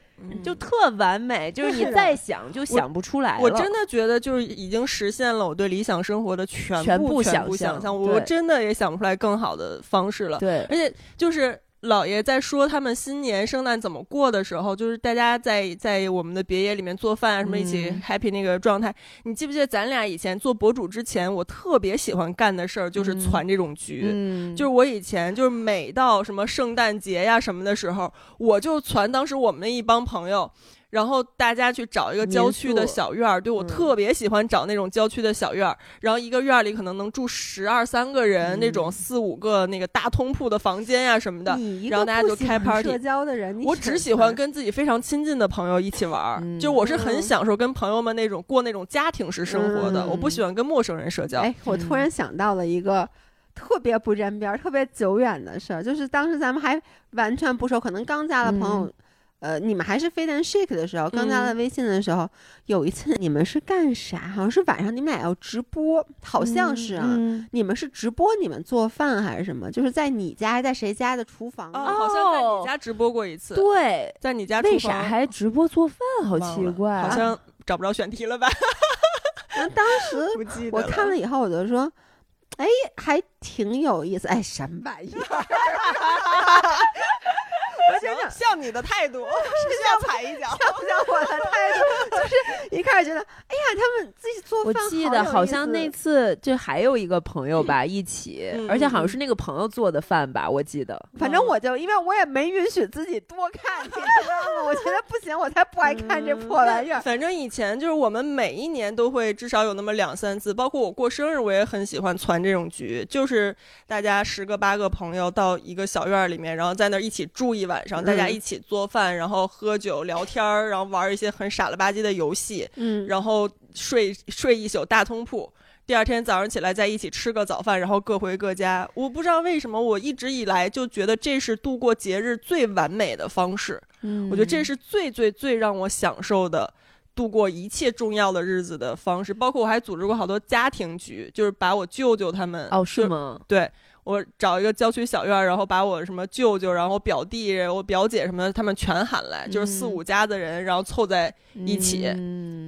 就特完美，就是你再想就想不出来我真的觉得就是已经实现了我对理想生活的全部想象，我真的也想不出来更好的方式了。对，而且就是。姥爷在说他们新年圣诞怎么过的时候，就是大家在在我们的别野里面做饭啊，什么一起 happy 那个状态。你记不记得咱俩以前做博主之前，我特别喜欢干的事儿就是攒这种局，就是我以前就是每到什么圣诞节呀什么的时候，我就攒当时我们那一帮朋友。然后大家去找一个郊区的小院儿，对我特别喜欢找那种郊区的小院儿。然后一个院儿里可能能住十二三个人，那种四五个那个大通铺的房间呀什么的。然后大家就开 party。社交的人，我只喜欢跟自己非常亲近的朋友一起玩儿。就我是很享受跟朋友们那种过那种家庭式生活的，我不喜欢跟陌生人社交。哎，我突然想到了一个特别不沾边儿、特别久远的事儿，就是当时咱们还完全不熟，可能刚加了朋友。呃，你们还是飞单 shake 的时候，刚加了微信的时候，有一次你们是干啥？好像是晚上你们俩要直播，好像是啊。你们是直播你们做饭还是什么？就是在你家，在谁家的厨房？哦，好像在你家直播过一次。对，在你家。为啥还直播做饭？好奇怪。好像找不着选题了吧？那当时 我看了以后，我就说，哎，还挺有意思。哎，什么玩意儿？行，像你的态度是像踩一脚，像不像我的态度？就是一开始觉得，他们自己做饭，我记得好像那次就还有一个朋友吧一起，而且好像是那个朋友做的饭吧，我记得。反正我就因为我也没允许自己多看，你知道吗？我觉得不行，我才不爱看这破玩意儿。反正以前就是我们每一年都会至少有那么两三次，包括我过生日，我也很喜欢攒这种局，就是大家十个八个朋友到一个小院里面，然后在那儿一起住一晚。晚上大家一起做饭，然后喝酒聊天儿，然后玩一些很傻了吧唧的游戏，嗯，然后睡睡一宿大通铺，第二天早上起来在一起吃个早饭，然后各回各家。我不知道为什么，我一直以来就觉得这是度过节日最完美的方式。嗯，我觉得这是最最最让我享受的度过一切重要的日子的方式。包括我还组织过好多家庭局，就是把我舅舅他们哦，是吗？对。我找一个郊区小院，然后把我什么舅舅，然后表弟、我表姐什么的，他们全喊来，就是四五家的人，然后凑在一起。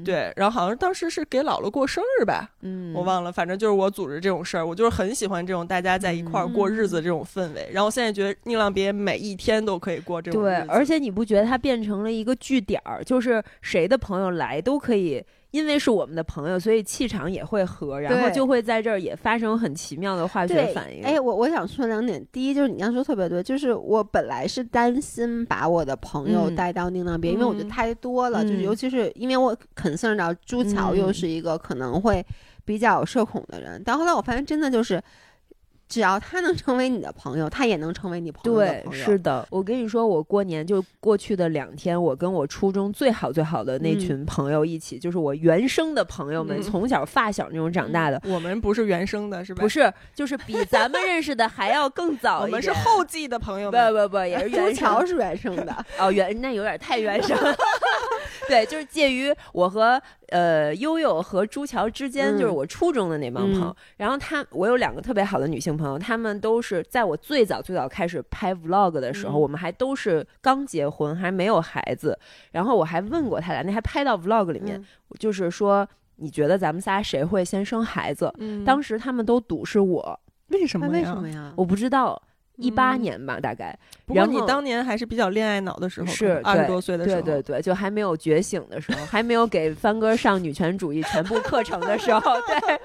对，然后好像当时是给姥姥过生日吧，嗯，我忘了，反正就是我组织这种事儿，我就是很喜欢这种大家在一块儿过日子这种氛围。然后现在觉得宁浪别每一天都可以过这种对，而且你不觉得它变成了一个据点儿，就是谁的朋友来都可以。因为是我们的朋友，所以气场也会合，然后就会在这儿也发生很奇妙的化学反应。哎，我我想说两点，第一就是你刚说特别对，就是我本来是担心把我的朋友带到宁蒗边，因为我觉得太多了，就是尤其是因为我 concern 到朱桥又是一个可能会比较社恐的人，但后来我发现真的就是。只要他能成为你的朋友，他也能成为你朋友的朋友。对，是的。我跟你说，我过年就过去的两天，我跟我初中最好最好的那群朋友一起，就是我原生的朋友们，从小发小那种长大的。我们不是原生的，是吧？不是，就是比咱们认识的还要更早。我们是后继的朋友们。不不不，也是原桥是原生的。哦，原那有点太原生。对，就是介于我和呃悠悠和朱桥之间，就是我初中的那帮朋友。然后他，我有两个特别好的女性朋友，她们都是在我最早最早开始拍 vlog 的时候，我们还都是刚结婚，还没有孩子。然后我还问过他俩，那还拍到 vlog 里面，就是说你觉得咱们仨谁会先生孩子？当时他们都赌是我，为什么？为什么呀？我不知道。一八年吧，大概。不过你当年还是比较恋爱脑的时候，是二十多岁的时候，对对对，就还没有觉醒的时候，还没有给帆哥上女权主义全部课程的时候，对。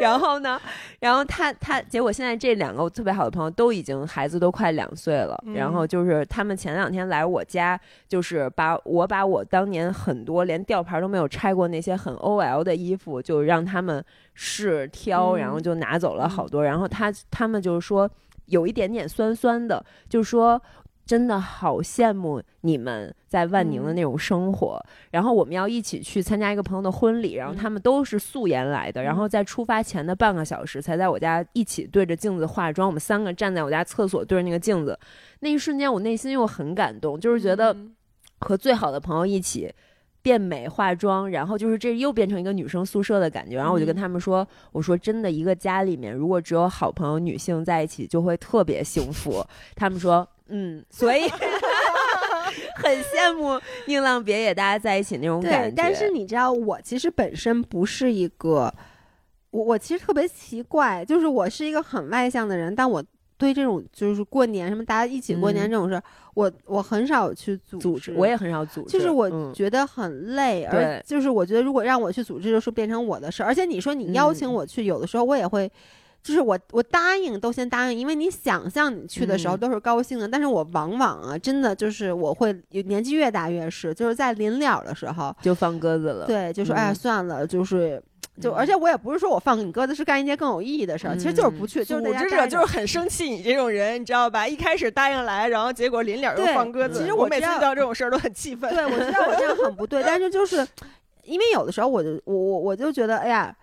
然后呢，然后他他，结果现在这两个特别好的朋友都已经孩子都快两岁了，然后就是他们前两天来我家，就是把我把我当年很多连吊牌都没有拆过那些很 OL 的衣服，就让他们试挑，然后就拿走了好多，然后他他们就是说。有一点点酸酸的，就是说，真的好羡慕你们在万宁的那种生活。然后我们要一起去参加一个朋友的婚礼，然后他们都是素颜来的，然后在出发前的半个小时才在我家一起对着镜子化妆。我们三个站在我家厕所对着那个镜子，那一瞬间我内心又很感动，就是觉得和最好的朋友一起。变美化妆，然后就是这又变成一个女生宿舍的感觉。然后我就跟他们说：“我说真的，一个家里面如果只有好朋友女性在一起，就会特别幸福。”他们说：“嗯。”所以，很羡慕宁浪别野大家在一起那种感觉。但是你知道，我其实本身不是一个，我我其实特别奇怪，就是我是一个很外向的人，但我对这种就是过年什么大家一起过年这种事儿，我我很少去组织，我也很少组织，就是我觉得很累，而就是我觉得如果让我去组织，就是变成我的事儿。而且你说你邀请我去，有的时候我也会。就是我，我答应都先答应，因为你想象你去的时候都是高兴的，但是我往往啊，真的就是我会年纪越大越是，就是在临了的时候就放鸽子了。对，就说哎算了，就是就，而且我也不是说我放你鸽子是干一件更有意义的事儿，其实就是不去。组织者就是很生气你这种人，你知道吧？一开始答应来，然后结果临了又放鸽子。其实我每次遇到这种事儿都很气愤。对，我知道我这样很不对，但是就是因为有的时候我就我我我就觉得哎呀，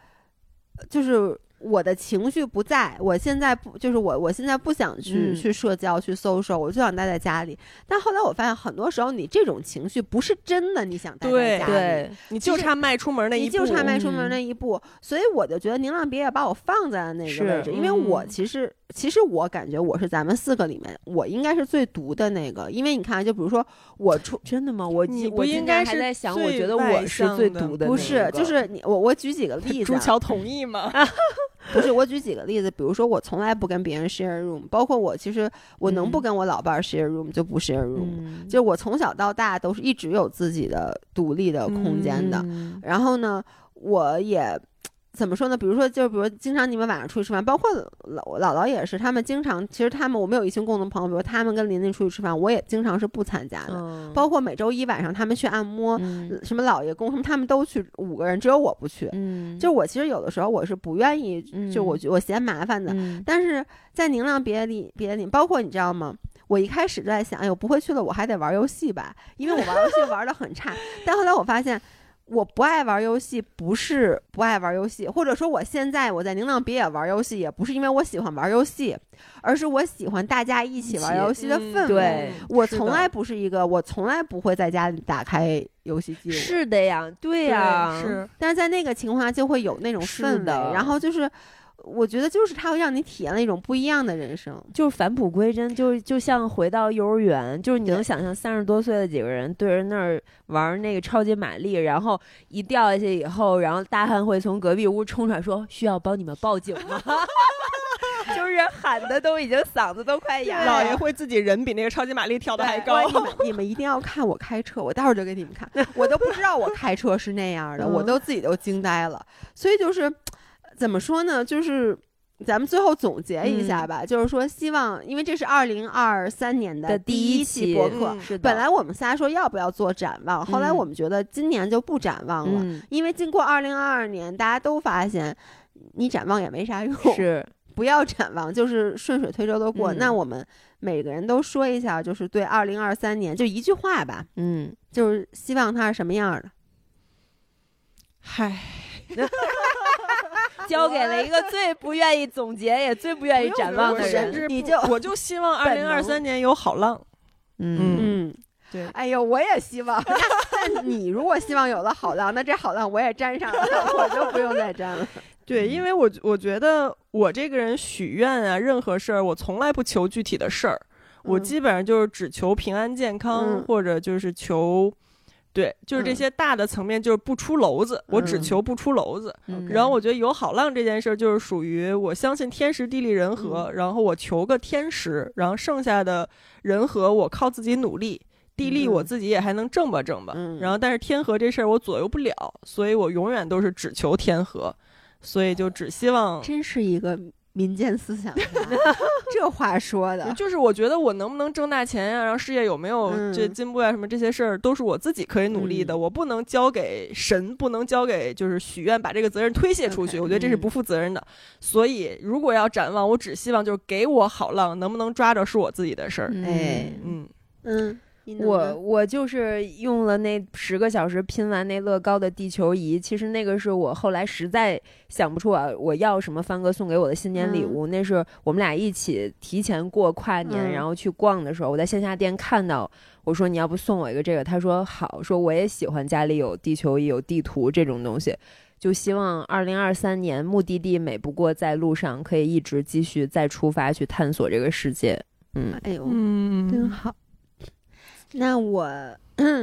就是。我的情绪不在，我现在不就是我，我现在不想去去社交去 social，我就想待在家里。但后来我发现，很多时候你这种情绪不是真的，你想待在家里，你就差迈出门那一步，你就差迈出门那一步。所以我就觉得宁浪别也把我放在了那个位置，因为我其实其实我感觉我是咱们四个里面，我应该是最毒的那个。因为你看，就比如说我出 真的吗？我我应该还在想，我觉得我是最毒的，不是？就是 你我我举几个例子，朱桥同意吗？不是，我举几个例子，比如说我从来不跟别人 share room，包括我其实我能不跟我老伴儿 share room 就不 share room，就是我从小到大都是一直有自己的独立的空间的，然后呢，我也。怎么说呢？比如说，就比如经常你们晚上出去吃饭，包括姥姥姥也是，他们经常其实他们我们有一群共同朋友，比如他们跟琳琳出去吃饭，我也经常是不参加的。包括每周一晚上他们去按摩，什么老爷公什么他们都去，五个人只有我不去。就我其实有的时候我是不愿意，就我我嫌麻烦的。但是在宁浪别里别里，包括你知道吗？我一开始在想，哎呦不会去了，我还得玩游戏吧，因为我玩游戏玩的很差。但后来我发现。我不爱玩游戏，不是不爱玩游戏，或者说我现在我在宁浪别野玩游戏，也不是因为我喜欢玩游戏，而是我喜欢大家一起玩游戏的氛围。我从来不是一个，我从来不会在家里打开游戏机。是的呀，对呀，是。但是在那个情况下就会有那种氛围，然后就是。我觉得就是它会让你体验了一种不一样的人生，就是返璞归真，就就像回到幼儿园，就是你能想象三十多岁的几个人对着那儿玩那个超级玛丽，然后一掉下去以后，然后大汉会从隔壁屋冲出来说：“需要帮你们报警吗？” 就是喊的都已经嗓子都快哑了。老爷会自己人比那个超级玛丽跳的还高。你们 你们一定要看我开车，我待会儿就给你们看。我都不知道我开车是那样的，我都自己都惊呆了。所以就是。怎么说呢？就是咱们最后总结一下吧。就是说，希望因为这是二零二三年的第一期博客。本来我们仨说要不要做展望，后来我们觉得今年就不展望了，因为经过二零二二年，大家都发现你展望也没啥用，是 不要展望，就是顺水推舟的过。那我们每个人都说一下，就是对二零二三年就一句话吧。嗯，就是希望它是什么样的？嗨。交给了一个最不愿意总结也最不愿意展望的人，你就我就希望二零二三年有好浪。嗯嗯，对。哎呦，我也希望。那你如果希望有了好浪，那这好浪我也沾上了，我就不用再沾了。对，因为我我觉得我这个人许愿啊，任何事儿我从来不求具体的事儿，我基本上就是只求平安健康，或者就是求。对，就是这些大的层面，就是不出篓子，我只求不出篓子。然后我觉得有好浪这件事儿，就是属于我相信天时地利人和，然后我求个天时，然后剩下的人和我靠自己努力，地利我自己也还能挣吧挣吧。然后但是天和这事儿我左右不了，所以我永远都是只求天和，所以就只希望。真是一个。民间思想，这话说的，就是我觉得我能不能挣大钱呀，然后事业有没有这进步呀，什么这些事儿都是我自己可以努力的，我不能交给神，不能交给就是许愿把这个责任推卸出去，我觉得这是不负责任的。所以如果要展望，我只希望就是给我好浪，能不能抓着是我自己的事儿。哎，嗯。嗯。我我就是用了那十个小时拼完那乐高的地球仪，其实那个是我后来实在想不出啊我要什么帆哥送给我的新年礼物。那是我们俩一起提前过跨年，然后去逛的时候，我在线下店看到，我说你要不送我一个这个，他说好，说我也喜欢家里有地球仪、有地图这种东西，就希望二零二三年目的地美不过在路上，可以一直继续再出发去探索这个世界。嗯，哎呦，嗯，真好。那我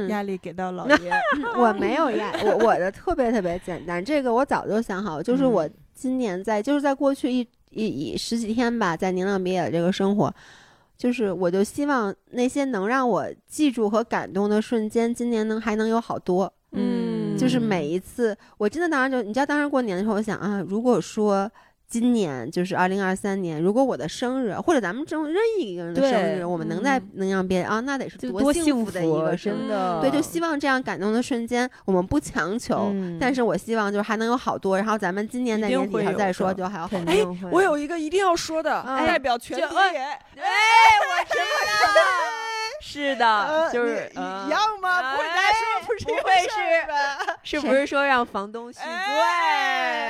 压力给到老爷，我没有压，我我的特别特别简单，这个我早就想好，就是我今年在就是在过去一一一十几天吧，在宁浪别野这个生活，就是我就希望那些能让我记住和感动的瞬间，今年能还能有好多。嗯，就是每一次，我真的当时就，你知道，当时过年的时候，我想啊，如果说今年就是二零二三年，如果我的生日或者咱们中任意一个人的生日，我们能在能让别人啊，那得是多幸福的一个真的。对，就希望这样感动的瞬间，我们不强求，但是我希望就是还能有好多，然后咱们今年在年底上再说，就还有好。哎，我有一个一定要说的，代表全体。哎，我知道。是的，就是一样吗？不会说不是不会是，是不是说让房东续租？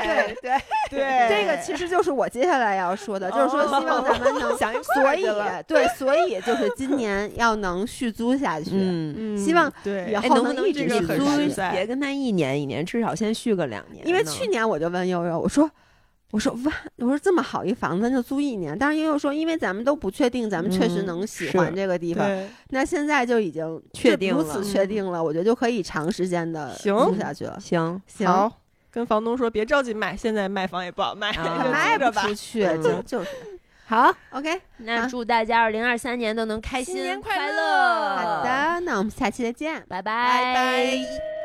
对对对，这个其实就是我接下来要说的，就是说希望咱们能，所以对，所以就是今年要能续租下去。嗯，希望对以后能一直续租，别跟他一年一年，至少先续个两年。因为去年我就问悠悠，我说。我说哇，我说这么好一房子，咱就租一年。但是悠悠说，因为咱们都不确定，咱们确实能喜欢这个地方。那现在就已经确定如此确定了，我觉得就可以长时间的租下去了。行行，好，跟房东说别着急卖，现在卖房也不好卖，卖不出去，就就是。好，OK，那祝大家二零二三年都能开心快乐。好的，那我们下期再见，拜拜拜。